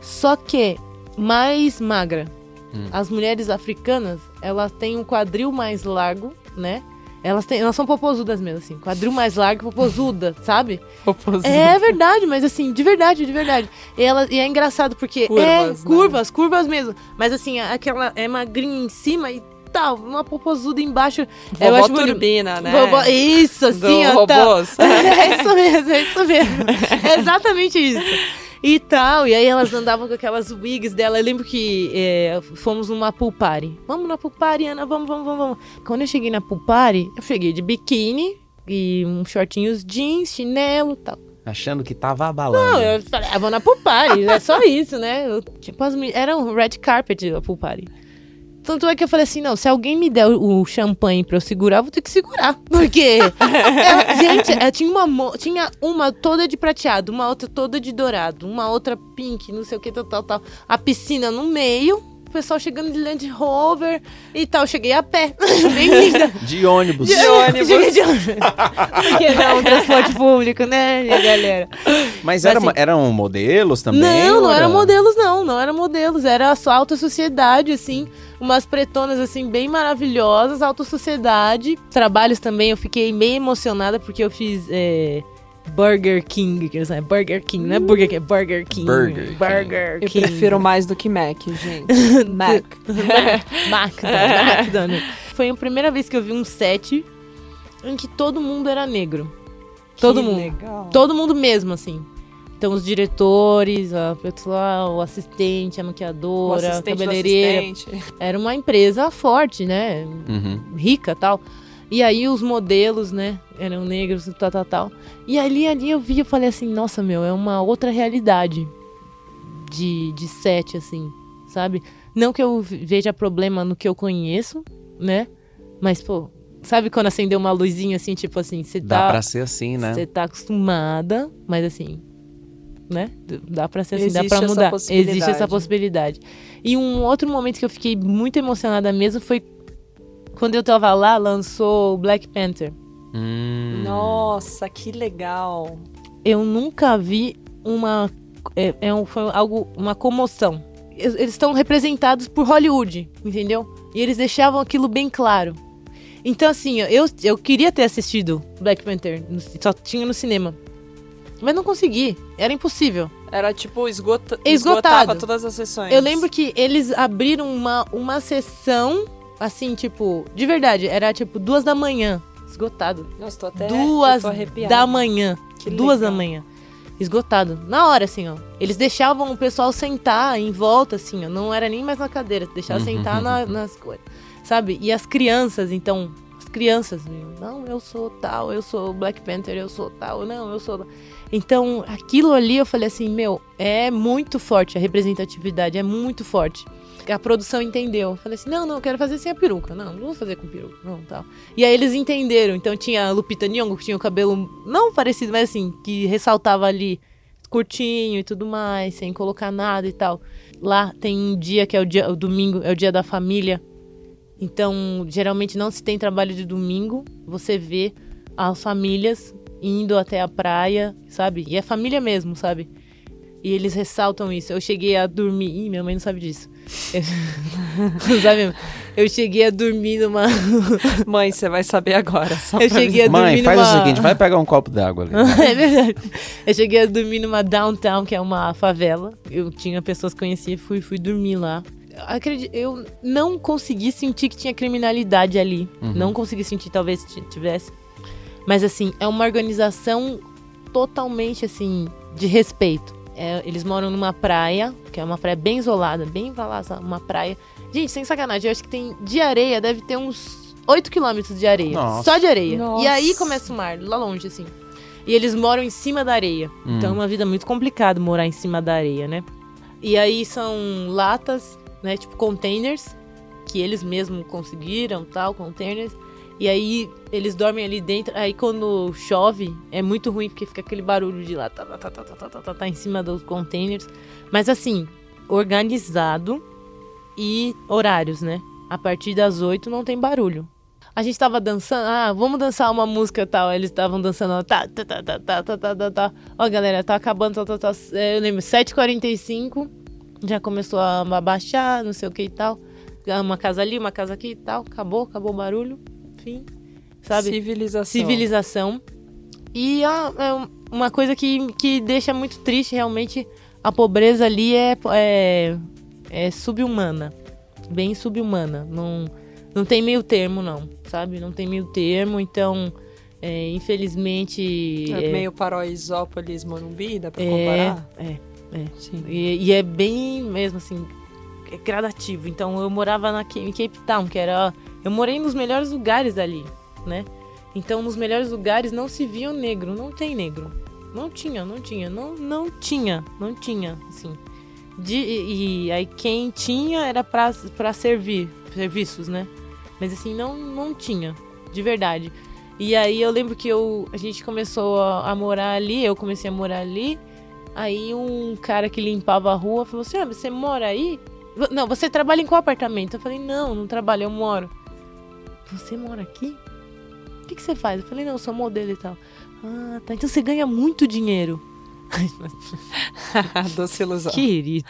Só que mais magra. Hum. As mulheres africanas, elas têm um quadril mais largo, né? Elas, têm, elas são popozudas mesmo, assim. Quadril mais largo, popozuda, sabe? Oposto. É verdade, mas assim, de verdade, de verdade. E, ela, e é engraçado porque Curvas, é né? curvas, curvas mesmo. Mas assim, aquela é magrinha em cima e tal, uma popozuda embaixo. eu Vovó acho bonito. turbina, né? Vovó- Isso, assim, Do ó. tal. robôs. É isso mesmo, é isso mesmo. É exatamente isso. E tal, e aí elas andavam com aquelas wigs dela. Eu lembro que é, fomos numa pool party. Vamos na pool party, Ana, vamos, vamos, vamos, vamos. Quando eu cheguei na pool party, eu cheguei de biquíni e uns shortinhos jeans, chinelo e tal. Achando que tava abalando. Não, eu falei, ah, vou na pool party, é só isso, né? Eu, tipo, as, era um red carpet a pool party. Tanto é que eu falei assim, não, se alguém me der o, champanhe pra eu segurar, eu vou ter que segurar. Porque, é, gente, é, tinha, uma, mo- tinha uma toda de prateado, uma outra toda de dourado, uma outra pink, não sei o que, tal, tal, tal. A piscina no meio, o pessoal chegando de Land Rover e tal. Eu cheguei a pé, bem linda. De ônibus. De ônibus. Cheguei de ônibus. Porque não, transporte público, né, minha galera? Mas era, assim- eram modelos também? Não, não era eram modelos, não. Não eram modelos. Era só alta sociedade, assim. Umas pretonas, assim, bem maravilhosas. Alta sociedade. Trabalhos também, eu fiquei meio emocionada porque eu fiz é, Burger King. Que falam, Burger King, não é Burger King, é Burger King. Burger King. Burger Eu King. prefiro mais do que Mac, gente. Mac. McDonald's. McDonald's. Foi a primeira vez que eu vi um set em que todo mundo era negro. Todo Que mundo. Legal. Todo mundo mesmo, assim. Então, os diretores, a pessoal, o assistente, a O maquiadora, a assistente do cabeleireira. assistente. Era uma empresa forte, né? Uhum. Rica tal. E aí os modelos, né? Eram negros, tal, tal, tal. E ali, ali eu vi, eu falei assim, nossa, meu, é uma outra realidade de, de set, assim, sabe? Não que eu veja problema no que eu conheço, né? Mas, pô, Sabe quando acendeu uma luzinha assim, tipo assim, você Dá tá. pra ser assim, né? Você tá acostumada, mas assim, né? Dá pra ser assim, Existe dá pra essa mudar. possibilidade. Existe essa possibilidade. E um outro momento que eu fiquei muito emocionada mesmo foi quando eu tava lá, lançou o Black Panther. Hum. Nossa, que legal. Eu nunca vi uma. É, é um- foi algo, uma comoção. Eles estão representados por Hollywood, entendeu? E eles deixavam aquilo bem claro. Então, assim, eu, eu queria ter assistido Black Panther, só tinha no cinema. Mas não consegui, era impossível. Era tipo esgota... Esgotado. esgotava todas as sessões. Eu lembro que eles abriram uma, uma sessão, assim, tipo, de verdade, era tipo duas da manhã, esgotado. Nossa, tô até duas tô arrepiada. da manhã. Que duas legal. da manhã. Esgotado. Na hora, assim, ó. Eles deixavam o pessoal sentar em volta, assim, ó. Não era nem mais na cadeira. Deixavam Uhum. sentar na- nas coisas. Sabe? E as crianças, então. As crianças, não, eu sou tal, eu sou Black Panther, eu sou tal, não, eu sou. Então, aquilo ali eu falei assim, meu, é muito forte a representatividade, é muito forte. A produção entendeu. Eu falei assim, não, não, eu quero fazer sem a peruca. Não, não vou fazer com peruca, não, tal. E aí eles entenderam. Então tinha a Lupita Nyong'o, que tinha o cabelo não parecido, mas assim, que ressaltava ali curtinho e tudo mais, sem colocar nada e tal. Lá tem um dia que é o dia, o domingo, é o dia da família. Então, geralmente não se tem trabalho de domingo. Você vê as famílias indo até a praia, sabe? E é família mesmo, sabe? E eles ressaltam isso. Eu cheguei a dormir. Ih, minha mãe não sabe disso. Eu... sabe? Eu cheguei a dormir numa. Mãe, você vai saber agora. só Eu cheguei a Mãe, dormir faz numa... o seguinte, vai pegar um copo d'água ali. é verdade. Eu cheguei a dormir numa downtown, que é uma favela. Eu tinha pessoas que conhecia e fui, fui dormir lá. Acredito, eu não consegui sentir que tinha criminalidade ali. Uhum. Não consegui sentir, talvez tivesse. Mas assim, é uma organização totalmente assim, de respeito. É, eles moram numa praia, que é uma praia bem isolada, bem valasa, uma praia. Gente, sem sacanagem, eu acho que tem de areia, deve ter uns 8 quilômetros de areia. Nossa. Só de areia. Nossa. E aí começa o mar, lá longe, assim. E eles moram em cima da areia. Hum. Então é uma vida muito complicada morar em cima da areia, né? E aí são latas, né? Tipo containers, que eles mesmos conseguiram, tal, containers. E aí eles dormem ali dentro. Aí quando chove, é muito ruim, porque fica aquele barulho de lá, tá, tá, tá, tá, tá, tá, tá, tá, em cima dos containers. Mas assim, organizado e horários, né? A partir das 8 não tem barulho. A gente tava dançando, ah, vamos dançar uma música tal. Eles estavam dançando, tá, tá, tá, tá, tá, tá, tá, tá, tá. Ó, galera, tá acabando, tá, tá, tá. É, Eu lembro, 7h45, já começou a baixar, não sei o que e tal. Uma casa ali, uma casa aqui e tal. Acabou, acabou o barulho. Fim. Sabe? Civilização. civilização. E a- é um- uma coisa que, que deixa muito triste, realmente, a pobreza ali é, é, é subhumana. Bem subhumana. Não, não tem meio termo, não, sabe? Não tem meio termo, então, é, infelizmente... É é- meio Paraisópolis, Morumbi, dá pra é, comparar? é, Sim. e, e é bem mesmo assim, é gradativo. Então eu morava na, em Cape Town, que era. Eu morei nos melhores lugares ali, né? Então nos melhores lugares não se via negro, não tem negro. Não tinha, não tinha, não, não tinha, não tinha, assim. De, e, e aí quem tinha era pra servir, serviços, né? Mas assim, não, não tinha, de verdade. E aí eu lembro que eu, a gente começou a, a morar ali, eu comecei a morar ali. Aí um cara que limpava a rua falou assim: Ah, você mora aí? Não, você trabalha em qual apartamento? Eu falei: Não, não trabalho, eu moro. Você mora aqui? O que, que você faz? Eu falei: Não, eu sou modelo e tal. Ah, tá. Então você ganha muito dinheiro. Doce ilusão. Querido.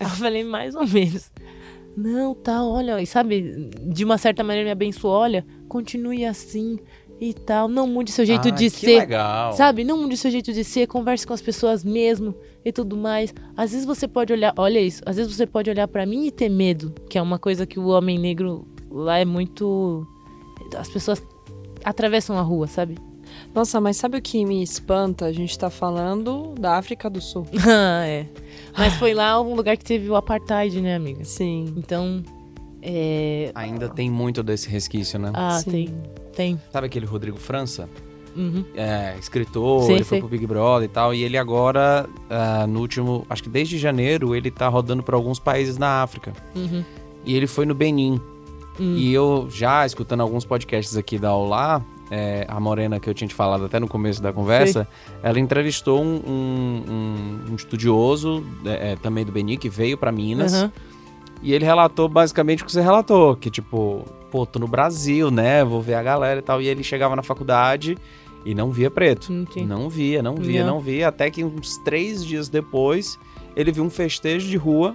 eu falei: Mais ou menos. Não, tá, olha, e sabe, de uma certa maneira me abençoou: Olha, continue assim e tal. Não mude seu jeito Ah, de que ser. legal. Sabe? Não mude seu jeito de ser, converse com as pessoas mesmo e tudo mais. Às vezes você pode olhar, olha isso, às vezes você pode olhar pra mim e ter medo, que é uma coisa que o homem negro lá é muito as pessoas atravessam a rua, sabe? Nossa, mas sabe o que me espanta? A gente tá falando da África do Sul. Ah, é. Mas foi lá um lugar que teve o apartheid, né, amiga? Sim. Então, é, Ainda tem muito desse resquício, né? ah, Sim. tem, tem. Sabe aquele Rodrigo França? Uhum. É, escritor, Sei, ele foi pro Big Brother e tal. E ele agora, ah, no último, acho que desde janeiro, ele tá rodando por alguns países na África. Uhum. E ele foi no Benin. Hum. E eu já escutando alguns podcasts aqui da Olá, é, a Morena que eu tinha te falado até no começo da conversa, ela entrevistou um, um- um- estudioso é, é, também do Beni que veio pra Minas. E ele relatou basicamente o que você relatou, que tipo, pô, tô no Brasil, né? Vou ver a galera e tal. E ele chegava na faculdade e não via preto. Não tinha. Não via, não via, Não. não via. Até que uns três dias depois, ele viu um festejo de rua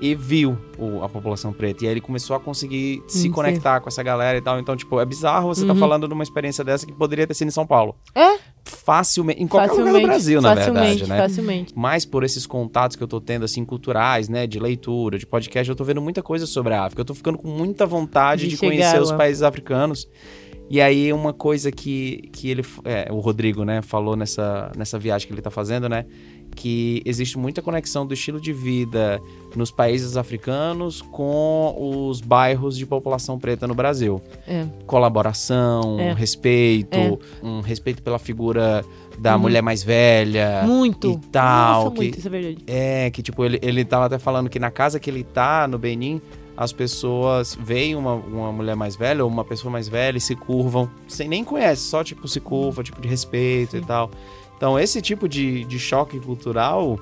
e viu o- a população preta. E aí ele começou a conseguir se conectar com essa galera e tal. Então, tipo, é bizarro você tá Uhum. falando de uma experiência dessa que poderia ter sido em São Paulo. É? Facilmente. Em qualquer facilmente, lugar do Brasil, na verdade, né? Facilmente. mais por esses contatos que eu tô tendo, assim, culturais, né? De leitura, de podcast, eu tô vendo muita coisa sobre a África. Eu tô ficando com muita vontade De de, conhecer os lá. países africanos. E aí, uma coisa que, que ele, é, o Rodrigo, né, falou nessa, nessa viagem que ele tá fazendo, né? Que existe muita conexão do estilo de vida nos países africanos com os bairros de população preta no Brasil. É. Colaboração, É. respeito, É. um respeito pela figura da Uhum. mulher mais velha. Muito. E tal, Nossa, que- muito, isso é verdade. É, que tipo, ele, ele tava até falando que na casa que ele tá, no Benin, as pessoas veem uma, uma mulher mais velha ou uma pessoa mais velha e se curvam, sem nem conhece, só tipo se curva, tipo de respeito e tal. Então, esse tipo de, de choque cultural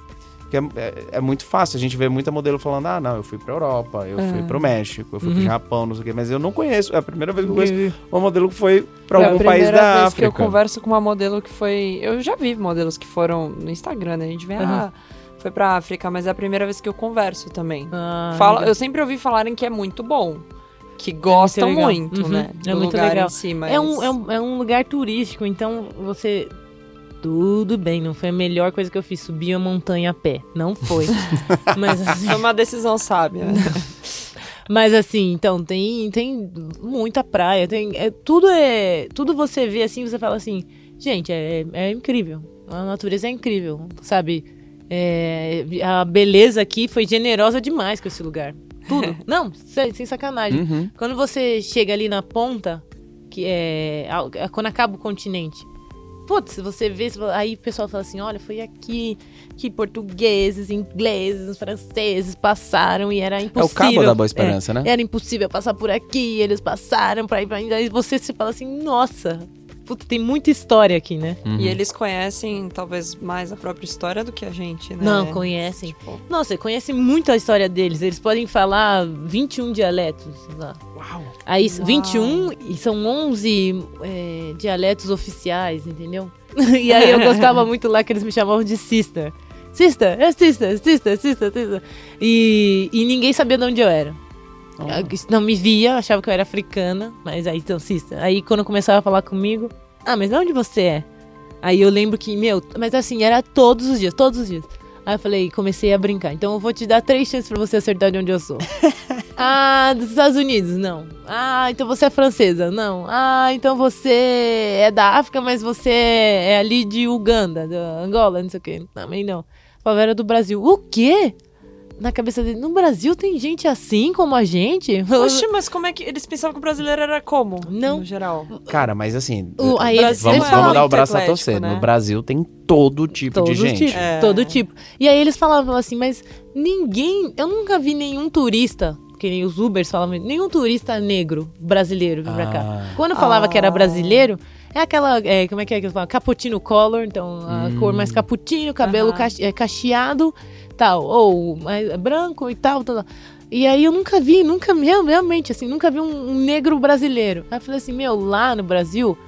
que é, é, é muito fácil. A gente vê muita modelo falando, ah, não, eu fui pra Europa, eu fui Ah. pro México, eu fui pro Uhum. Japão, não sei o quê, mas eu não conheço. É a primeira vez que eu conheço uma modelo que foi pra É a algum país primeira da vez que eu África. converso com uma modelo que foi. Eu já vi modelos que foram no Instagram, né? A gente vê, ah, foi pra África, mas é a primeira vez que eu converso também. Ah, Fala, eu sempre ouvi falarem que é muito bom. Que gostam legal. muito, Uhum, né? é do muito lugar legal. em si, mas... É, um, é, um, é um lugar turístico, então você. Tudo bem, não foi a melhor coisa que eu fiz, subir a montanha a pé. Não foi. mas, assim, Foi uma decisão sábia. mas assim, então, tem, tem muita praia, tem. É, tudo é. Tudo você vê assim, você fala assim, gente, é, é incrível. A natureza é incrível, sabe? É, a beleza aqui foi generosa demais com esse lugar. Tudo. Não, sem, sem sacanagem. Uhum. Quando você chega ali na ponta, que é. Quando acaba o continente. Putz, você vê, aí o pessoal fala assim: olha, foi aqui que portugueses, ingleses, franceses passaram e era É o impossível. cabo da Boa É, Esperança, né? era impossível passar por aqui, eles passaram pra ir pra Aí você se fala assim: nossa, putz, tem muita história aqui, né? Uhum. E eles conhecem, talvez, mais a própria história do que a gente, né? Não, conhecem. Tipo, Nossa, conhece muito a história deles. Eles podem falar 21 dialetos. lá. Uau! Aí, Uau. 21 e são 11 é, dialetos oficiais, entendeu? e aí eu gostava muito lá que eles me chamavam de sister. Sister, é sister, sister, sister, sister. E, e ninguém sabia de onde eu era. Não me via, achava que eu era africana, mas aí então, sister. Aí quando começava a falar comigo, ah, mas de onde você é? Aí eu lembro que, meu, mas assim, era todos os dias, todos os dias. Aí eu falei, comecei a brincar. Então eu vou te dar três chances pra você acertar de onde eu sou. ah, dos Estados Unidos? Não. Ah, então você é francesa? Não. Ah, então você é da África, mas você é ali de Uganda, da Angola, não sei o quê. Também não. Falava, era do Brasil. O quê? Na cabeça dele, no Brasil tem gente assim como a gente? Oxe, mas como é que. Eles pensavam que o brasileiro era como? Não. No geral. Cara, mas assim, O- aí vamos, é vamos dar o braço a torcer. né? No Brasil tem todo tipo Todo de gente. tipo, É. todo tipo. E aí eles falavam assim, mas ninguém, eu nunca vi nenhum turista, que nem os Ubers falavam, nenhum turista negro brasileiro vir pra cá. Ah. Quando eu falava que era Ah. brasileiro, é aquela, é, como é que é que eles falam? Cappuccino color, então a Hum. cor mais cappuccino, cabelo Aham. cache- é, cacheado, tal, ou mais branco e tal, tal, tal. E aí eu nunca vi, nunca, real- realmente, assim, nunca vi um, um negro brasileiro. Aí eu falei assim, meu, lá no Brasil,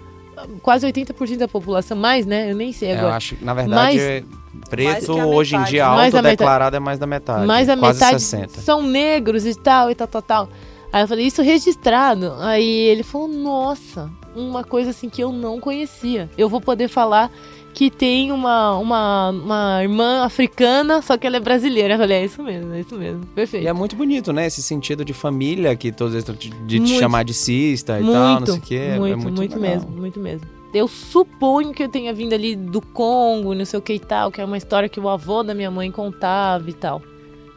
quase 80% da população, mais, né? Eu nem sei É, eu agora. acho que, na verdade, Mais- é- preto a hoje em metade. dia autodeclarado é mais da metade. mais da metade 60. são negros e tal, e tal, tal, tal. Aí eu falei, isso registrado. Aí ele falou, nossa, uma coisa assim que eu não conhecia. Eu vou poder falar que tem uma, uma, uma irmã africana, só que ela é brasileira. Eu falei, é isso mesmo, é isso mesmo. Perfeito. E é muito bonito, né? Esse sentido de família que todos eles de te Muito. chamar de cista e muito, tal, não sei o quê. é muito, muito, muito legal. mesmo, muito mesmo. Eu suponho que eu tenha vindo ali do Congo, não sei o que e tal, que é uma história que o avô da minha mãe contava e tal.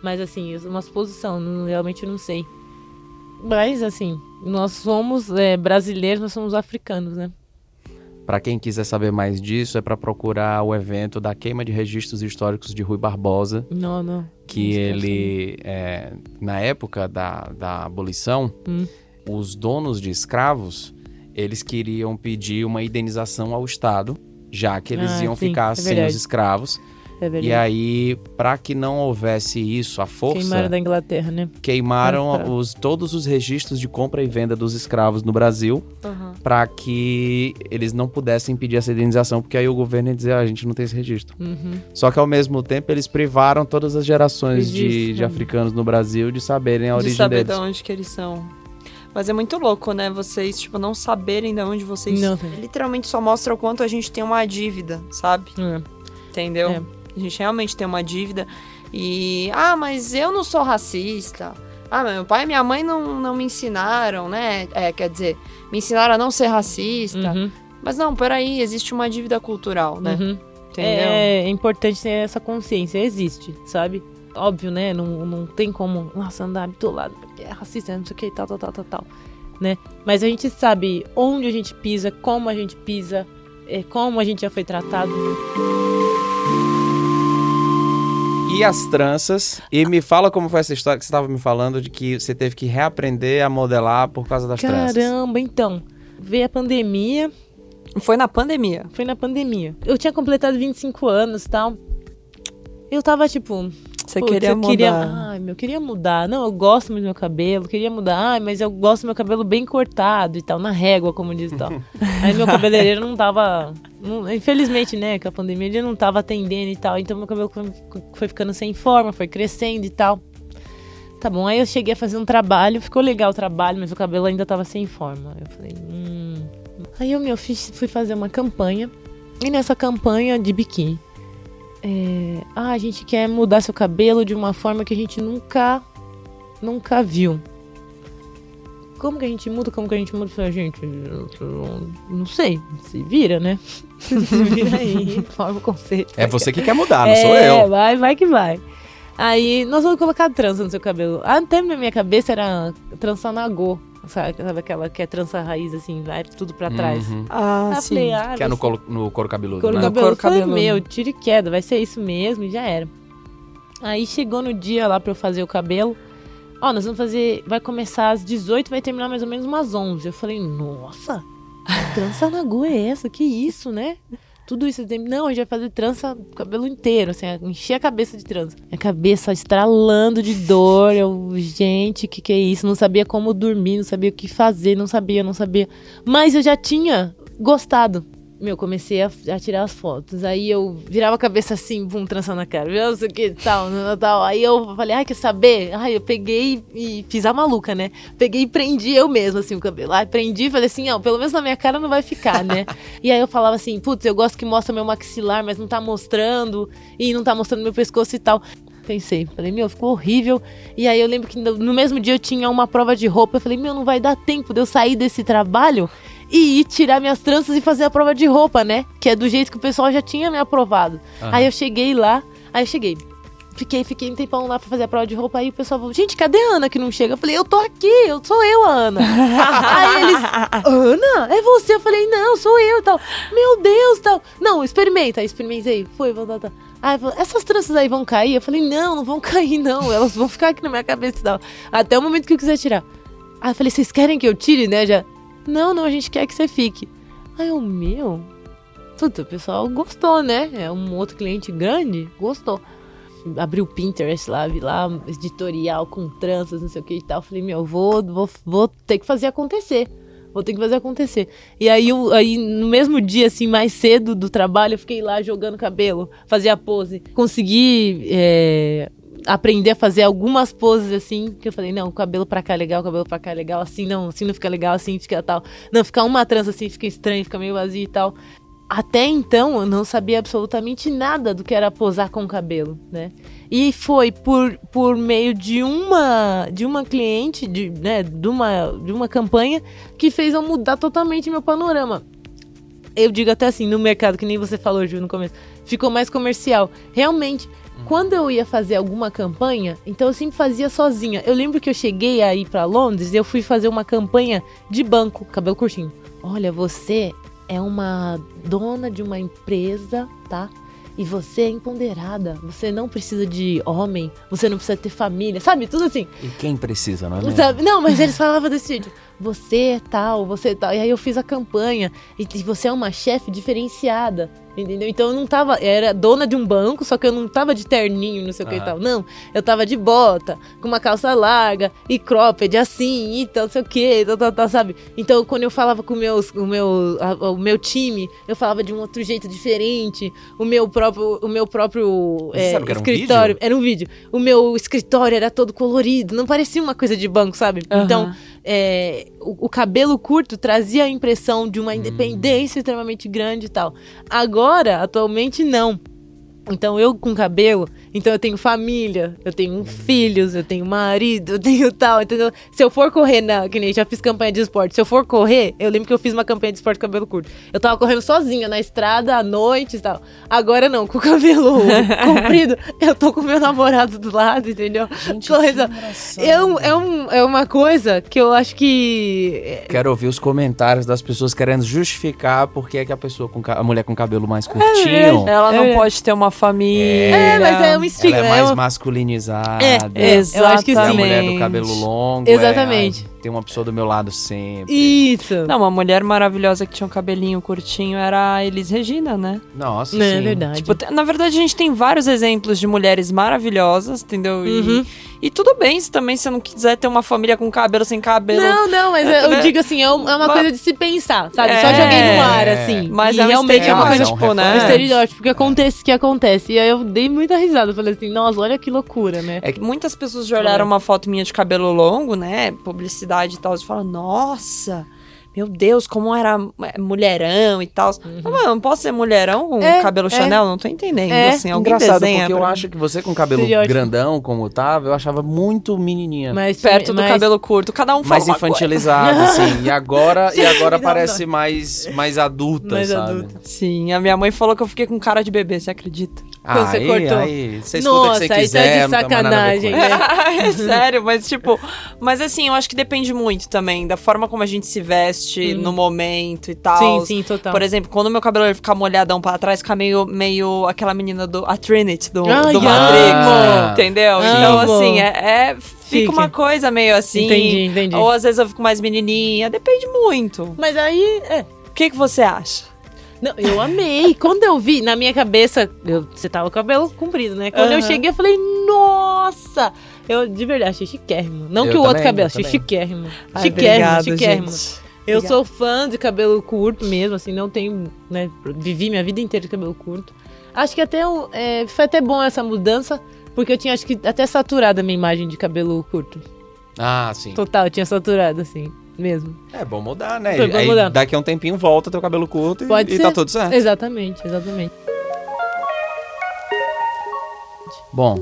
Mas assim, é uma suposição, não- realmente não sei. Mas assim, nós somos é, brasileiros, nós somos africanos, né? Pra quem quiser saber mais disso, é pra procurar o evento da queima de registros históricos de Rui Barbosa, Não, não. que Não ele, é, na época da, da abolição, Hum. os donos de escravos, eles queriam pedir uma indenização ao Estado, já que eles Ah, iam sim, ficar é sem os escravos. É verdade. E aí, para que não houvesse isso, a força Queimaram da Inglaterra, né? queimaram Ah, tá. os, todos os registros de compra e venda dos escravos no Brasil para que eles não pudessem pedir essa indenização, porque aí o governo ia dizer, ah, a gente não tem esse registro. Uhum. Só que ao mesmo tempo eles privaram todas as gerações de, de né? africanos no Brasil de saberem a de origem saber deles. de onde que eles são. Mas é muito louco, né? Vocês, tipo, não saberem de onde vocês... Não. Literalmente só mostra o quanto a gente tem uma dívida, sabe? É. Entendeu? É. A gente realmente tem uma dívida. E, ah, mas eu não sou racista. Ah, meu pai e minha mãe não, não me ensinaram, né? É, quer dizer, me ensinaram a não ser racista. Uhum. Mas não, peraí, existe uma dívida cultural, né? Uhum. Entendeu? É, é importante ter essa consciência, existe, sabe? Óbvio, né? Não, não tem como, nossa, andar bitolado, porque é racista, não sei o que, tal, tal, tal, tal, tal, né? Mas a gente sabe onde a gente pisa, como a gente pisa, é, como a gente já foi tratado. E as tranças. E me fala como foi essa história que você estava me falando de que você teve que reaprender a modelar por causa das tranças. Caramba, então. Veio a pandemia, Foi na pandemia. foi na pandemia. Eu tinha completado 25 anos e tal. Eu tava tipo, Você Putz, queria eu mudar. Queria, ai, meu, eu queria mudar. Não, eu gosto muito do meu cabelo, queria mudar. Ai, mas eu gosto do meu cabelo bem cortado e tal, na régua, como diz e tal. Aí meu cabeleireiro não tava. não- infelizmente, né, com a pandemia ele não tava atendendo e tal. Então meu cabelo foi, foi ficando sem forma, foi crescendo e tal. Tá bom, aí eu cheguei a fazer um trabalho, ficou legal o trabalho, mas o cabelo ainda tava sem forma. Eu falei, hum. Aí eu, meu, fiz, fui fazer uma campanha. E nessa campanha de biquíni. É, ah, a gente quer mudar seu cabelo de uma forma que a gente nunca, nunca viu. Como que a gente muda? Como que a gente muda? Falei, gente, não sei. Se vira, né? Se vira aí, forma o conceito. É você que quer mudar, não sou É, eu. vai, vai que vai. Aí, nós vamos colocar trança no seu cabelo. Até na minha cabeça era trança nagô. Sabe, sabe aquela que é trança raiz, assim, vai tudo pra trás. Uhum. Ah, sim. falei, ah, Que é no, colo- no couro cabeludo, Couro né? No cabeludo. couro Eu falei, cabeludo. meu, tira e queda, vai ser isso mesmo e já era. Aí chegou no dia lá pra eu fazer o cabelo. Ó, nós vamos fazer. Vai começar às 18 vai terminar mais ou menos umas 11. Eu falei, nossa, que trança na é essa? Que isso, né? Tudo isso. Não, a gente vai fazer trança o cabelo inteiro, assim, encher a cabeça de trança. Minha cabeça estralando de dor. Eu, gente, que que é isso? Não sabia como dormir, não sabia o que fazer, não sabia, não sabia. Mas eu já tinha gostado. Meu, comecei a, a tirar as fotos. Aí eu virava a cabeça assim, bum, trançando a cara. Viu, isso aqui, tal, tal, tal. Aí eu falei, ai, quer saber? Ai, eu peguei e fiz a maluca, né? Peguei e prendi eu mesma, assim, o cabelo. Ai, prendi e falei assim, ó, pelo menos na minha cara não vai ficar, né? e aí eu falava assim, putz, eu gosto que mostra meu maxilar, mas não tá mostrando. E não tá mostrando meu pescoço e tal. Pensei, falei, meu, ficou horrível. E aí eu lembro que no mesmo dia eu tinha uma prova de roupa. Eu falei, meu, não vai dar tempo de eu sair desse trabalho e ir tirar minhas tranças e fazer a prova de roupa, né? Que é do jeito que o pessoal já tinha me aprovado. Aham. Aí eu cheguei lá, aí eu cheguei. Fiquei, fiquei um tempão lá pra fazer a prova de roupa. Aí o pessoal falou, gente, cadê a Ana que não chega? Eu falei, eu tô aqui, eu sou eu, a Ana. aí eles, Ana, é você? Eu falei, não, sou eu e tal. Meu Deus, tal. Não, experimenta. Aí experimentei. Foi, vou dar. Aí falou, essas tranças aí vão cair? Eu falei, não, não vão cair, não. Elas vão ficar aqui na minha cabeça e tal. Até o momento que eu quiser tirar. Aí eu falei, vocês querem que eu tire, né? Já. Não, não, a gente quer que você fique. Aí o meu. Tudo, o pessoal gostou, né? É um outro cliente grande, gostou. Abri o Pinterest lá, vi lá, editorial com tranças, não sei o que e tal. Falei, meu, vou, vou, vou ter que fazer acontecer. Vou ter que fazer acontecer. E aí, eu, aí, no mesmo dia, assim, mais cedo do trabalho, eu fiquei lá jogando cabelo, fazia pose. Consegui é, aprender a fazer algumas poses assim, que eu falei, não, cabelo pra cá é legal, cabelo pra cá é legal, assim não, assim não fica legal, assim fica tal. Não, ficar uma trança assim fica estranho, fica meio vazio e tal. Até então eu não sabia absolutamente nada do que era posar com o cabelo, né? E foi por, por meio de uma de uma cliente, de, né, de, uma, de uma campanha que fez eu mudar totalmente meu panorama. Eu digo até assim, no mercado, que nem você falou, Ju, no começo, ficou mais comercial. Realmente, quando eu ia fazer alguma campanha, então eu sempre fazia sozinha. Eu lembro que eu cheguei aí pra Londres e eu fui fazer uma campanha de banco, cabelo curtinho. Olha, você é uma dona de uma empresa, tá? E você é empoderada. Você não precisa de homem, você não precisa ter família, sabe? Tudo assim. E quem precisa, não é mesmo? Sabe? Não, mas eles falavam desse jeito. Você é tal, você é tal. E aí eu fiz a campanha. E, e você é uma chefe diferenciada. Entendeu? Então eu não tava. Eu era dona de um banco, só que eu não tava de terninho, não sei o que e tal. Não, eu tava de bota, com uma calça larga e cropped, assim, e tal, não sei o que, tal, tal, tal, sabe? Então quando eu falava com meus, o, meu, a- o meu time, eu falava de um outro jeito diferente. O meu próprio, o meu próprio é, era um escritório. vídeo? era um vídeo. O meu escritório era todo colorido, não parecia uma coisa de banco, sabe? Então, é, o, o cabelo curto trazia a impressão de uma Hum. independência extremamente grande e tal. Agora, atualmente, não. Então, eu com cabelo, então eu tenho família, eu tenho filhos, eu tenho marido, eu tenho tal, entendeu? Se eu for correr na, que nem já fiz campanha de esporte, se eu for correr, eu lembro que eu fiz uma campanha de esporte com cabelo curto. Eu tava correndo sozinha na estrada, à noite e tal. Agora não, com o cabelo comprido, eu tô com meu namorado do lado, entendeu? Gente, Coisa-. É, um- é, um- é uma coisa que eu acho que. Quero ouvir os comentários das pessoas querendo justificar por que é que a pessoa com a mulher com cabelo mais curtinho, Ela não É. pode ter uma família. É, mas é um estilo. ela é mais uma- masculinizada. É, é, eu acho que E a mulher do cabelo longo. Exatamente. É, tem uma pessoa do meu lado sempre. Isso. Não, uma mulher maravilhosa que tinha um cabelinho curtinho era a Elis Regina, né? Nossa, Não, sim. é verdade. Tipo, na verdade, a gente tem vários exemplos de mulheres maravilhosas, entendeu? E, Uhum. e tudo bem se também você não quiser ter uma família com cabelo sem cabelo. Não, não, mas É, eu né? digo assim, é um- é uma Mas- coisa de se pensar, sabe? Só É, joguei no ar, assim. mas e é realmente é uma coisa, tipo, né? um estereótipo que acontece, que acontece. E aí eu dei muita risada. Falei assim, nossa, olha que loucura, né? É que muitas pessoas já olharam uma foto minha de cabelo longo, né? Publicidade e tal, e falam, nossa, meu Deus, como era é, mulherão e tal. Mas, mano, não posso ser mulherão com É, cabelo é. Chanel? Não tô entendendo. É. Assim, alguém Engraçado, desenha porque eu acho que você com cabelo Estereótipo. grandão, como tava, eu achava muito menininha. Mas, perto do mas- cabelo curto. Cada um fala mais infantilizado, assim. E agora, e agora Não, parece mais, mais adulta, Mais sabe? adulta. Sim, a minha mãe falou que eu fiquei com cara de bebê, você acredita? Quando você aí, cortou. aí, você o que Nossa, você aí tá quiser, de sacanagem, né? é sério, mas tipo, mas assim, eu acho que depende muito também da forma como a gente se veste Hum. no momento e tal. Sim, sim, total. Por exemplo, quando o meu cabelo ficar molhadão pra trás, fica meio, meio aquela menina do a Trinity do, Ai, do. Matrix, entendeu? Então, Amo. assim, é, é- fica Fica. uma coisa meio assim. Entendi, entendi. Ou às vezes eu fico mais menininha, depende muito. Mas aí, é. O que, que você acha? Não, eu amei. Quando eu vi, na minha cabeça, eu- você tava com o cabelo comprido, né? Quando eu Aham. cheguei, eu falei, nossa! Eu de verdade achei chiquérrimo. Não Eu que o outro também, cabelo, eu achei também. chiquérrimo. Ai, chiquérrimo, obrigado, chiquérrimo. gente. Eu sou fã de cabelo curto mesmo, assim, não tenho, né? Vivi minha vida inteira de cabelo curto. Acho que até um- é, foi até bom essa mudança, porque eu tinha, acho que, até saturado a minha imagem de cabelo curto. Ah, sim. Total, eu tinha saturado, assim, mesmo. É bom mudar, né? Foi bom Aí mudar. daqui a um tempinho volta teu cabelo curto e, Pode e ser. tá tudo certo. Exatamente, exatamente. Bom,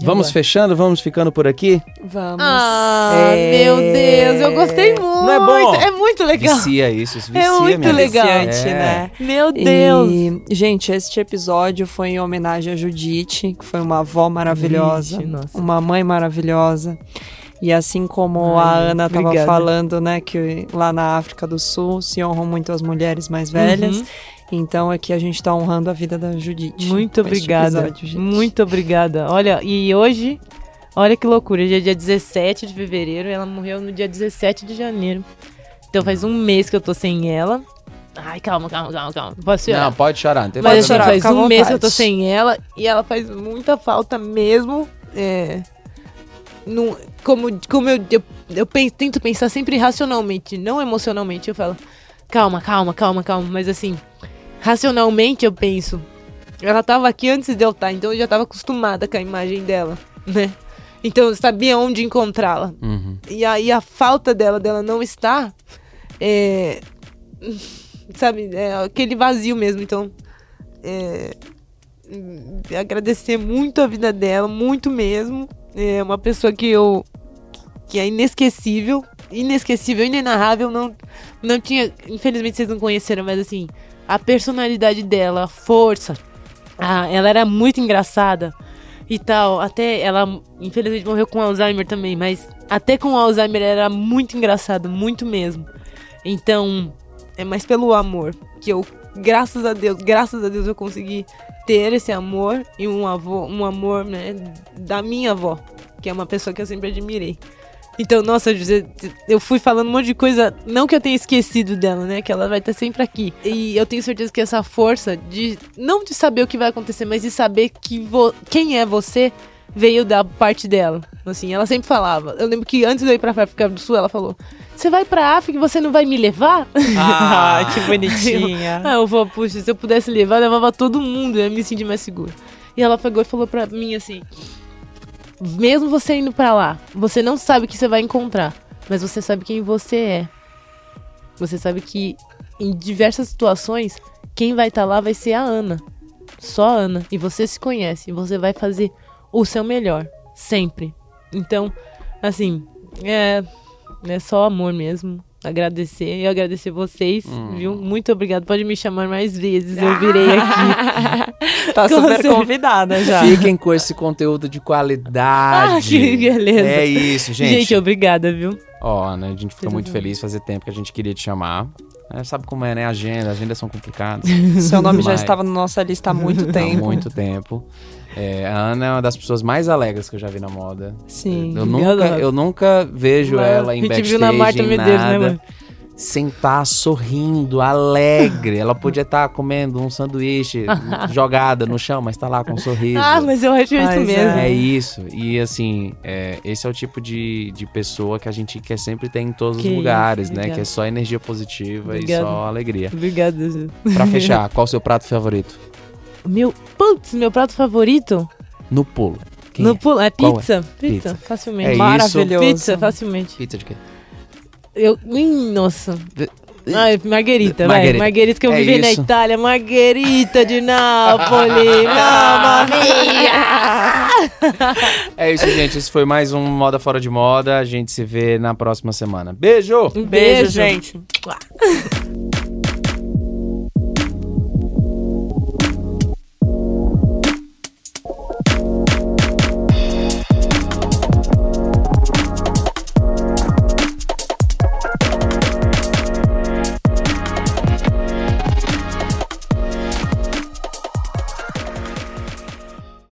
vamos Vambora. fechando, vamos ficando por aqui. Vamos. Ah, É. meu Deus, eu gostei muito. Não é bom? É muito legal. Vicia isso, isso vicia É muito mesmo. legal. Viciante, É. né? Meu Deus. E, gente, este episódio foi em homenagem a Judite, que foi uma avó maravilhosa, Vixe, uma mãe maravilhosa. E assim como a Ai, Ana estava falando, né, que lá na África do Sul se honram muito as mulheres mais velhas. Uhum. Então aqui a gente tá honrando a vida da Judite. Muito obrigada. episódio. Muito obrigada. Olha, e hoje, olha que loucura. Hoje é dia 17 de fevereiro e ela morreu no dia 17 de janeiro. Então faz um mês que eu tô sem ela. Ai, calma, calma, calma, calma. Posso chorar? Não, pode chorar, não tem Mas problema. assim, chorar, faz um mês que eu tô vontade. sem ela e ela faz muita falta mesmo. É, no, como como eu, eu, eu pen- tento pensar sempre racionalmente, não emocionalmente. Eu falo, calma, calma, calma, calma. Mas assim, racionalmente eu penso, ela tava aqui antes de eu estar, então eu já tava acostumada com a imagem dela, né? Então eu sabia onde encontrá-la. Uhum. E aí a falta dela, dela não estar, é, sabe, é aquele vazio mesmo. Então, é, agradecer muito a vida dela, muito mesmo. É uma pessoa que eu que é inesquecível, inesquecível, inenarrável. Não, não tinha, infelizmente vocês não conheceram, mas assim, a personalidade dela, a força. Ah, ela era muito engraçada e tal. Até ela, infelizmente, morreu com Alzheimer também, mas até com Alzheimer era muito engraçado, muito mesmo. Então, é mais pelo amor que eu, graças a Deus, graças a Deus eu consegui ter esse amor e um avô, um amor, né, da minha avó, que é uma pessoa que eu sempre admirei. Então, nossa, José, eu fui falando um monte de coisa, não que eu tenha esquecido dela, né? Que ela vai estar sempre aqui. E eu tenho certeza que essa força de não de saber o que vai acontecer, mas de saber que quem é você veio da parte dela. Assim, ela sempre falava. Eu lembro que antes de eu ir pra África do Sul, ela falou: "Você vai pra África e você não vai me levar?" Ah, que bonitinha. Ah, eu vou, puxa, se eu pudesse levar, eu levava todo mundo, eu ia me sentir mais segura. E ela pegou e falou pra mim assim: Mesmo você indo pra lá, você não sabe o que você vai encontrar, mas você sabe quem você é. Você sabe que em diversas situações, quem vai estar lá vai ser a Ana. Só a Ana. E você se conhece, e você vai fazer o seu melhor, sempre. Então, assim, é, é só amor mesmo. Agradecer e agradecer vocês, viu? Muito obrigado. Pode me chamar mais vezes, eu virei aqui. Tá super convidada já. Fiquem com esse conteúdo de qualidade. Ah, que beleza. É isso, gente. Gente, obrigada, viu? Ó, né, a gente fica muito feliz fazer tempo que a gente queria te chamar. É, sabe como é, né? Agenda, agendas são complicadas. Seu nome já Mas- estava na nossa lista há muito Há tempo. muito tempo. É, a Ana é uma das pessoas mais alegres que eu já vi na moda. Sim. Eu nunca, adoro. eu nunca vejo Mas ela a em gente backstage, viu na Marta em né, nada, mãe? sentar sorrindo, alegre. Ela podia estar comendo um sanduíche jogada no chão, mas tá lá com um sorriso. Ah, mas eu acho isso Mas mesmo. É isso. E assim, é, esse é o tipo de, de pessoa que a gente quer sempre ter em todos Que os lugares, isso, né? obrigada. Que é só energia positiva Obrigada. e só alegria. Obrigada. Pra fechar, qual o seu prato favorito? Meu, putz, meu prato favorito? No pulo. Quem no é? pulo, é é? pizza. Pizza, Pizza. facilmente. É. Maravilhoso. Pizza, facilmente. Pizza de quê? Eu, Ih, nossa. Ai, Marguerita, vai. Margherita. Marguerita que eu É vivi na isso. Itália. Marguerita de Nápoles. Mamma mia! É isso, gente. Esse foi mais um Moda Fora de Moda. A gente se vê na próxima semana. Beijo! Um Beijo, gente.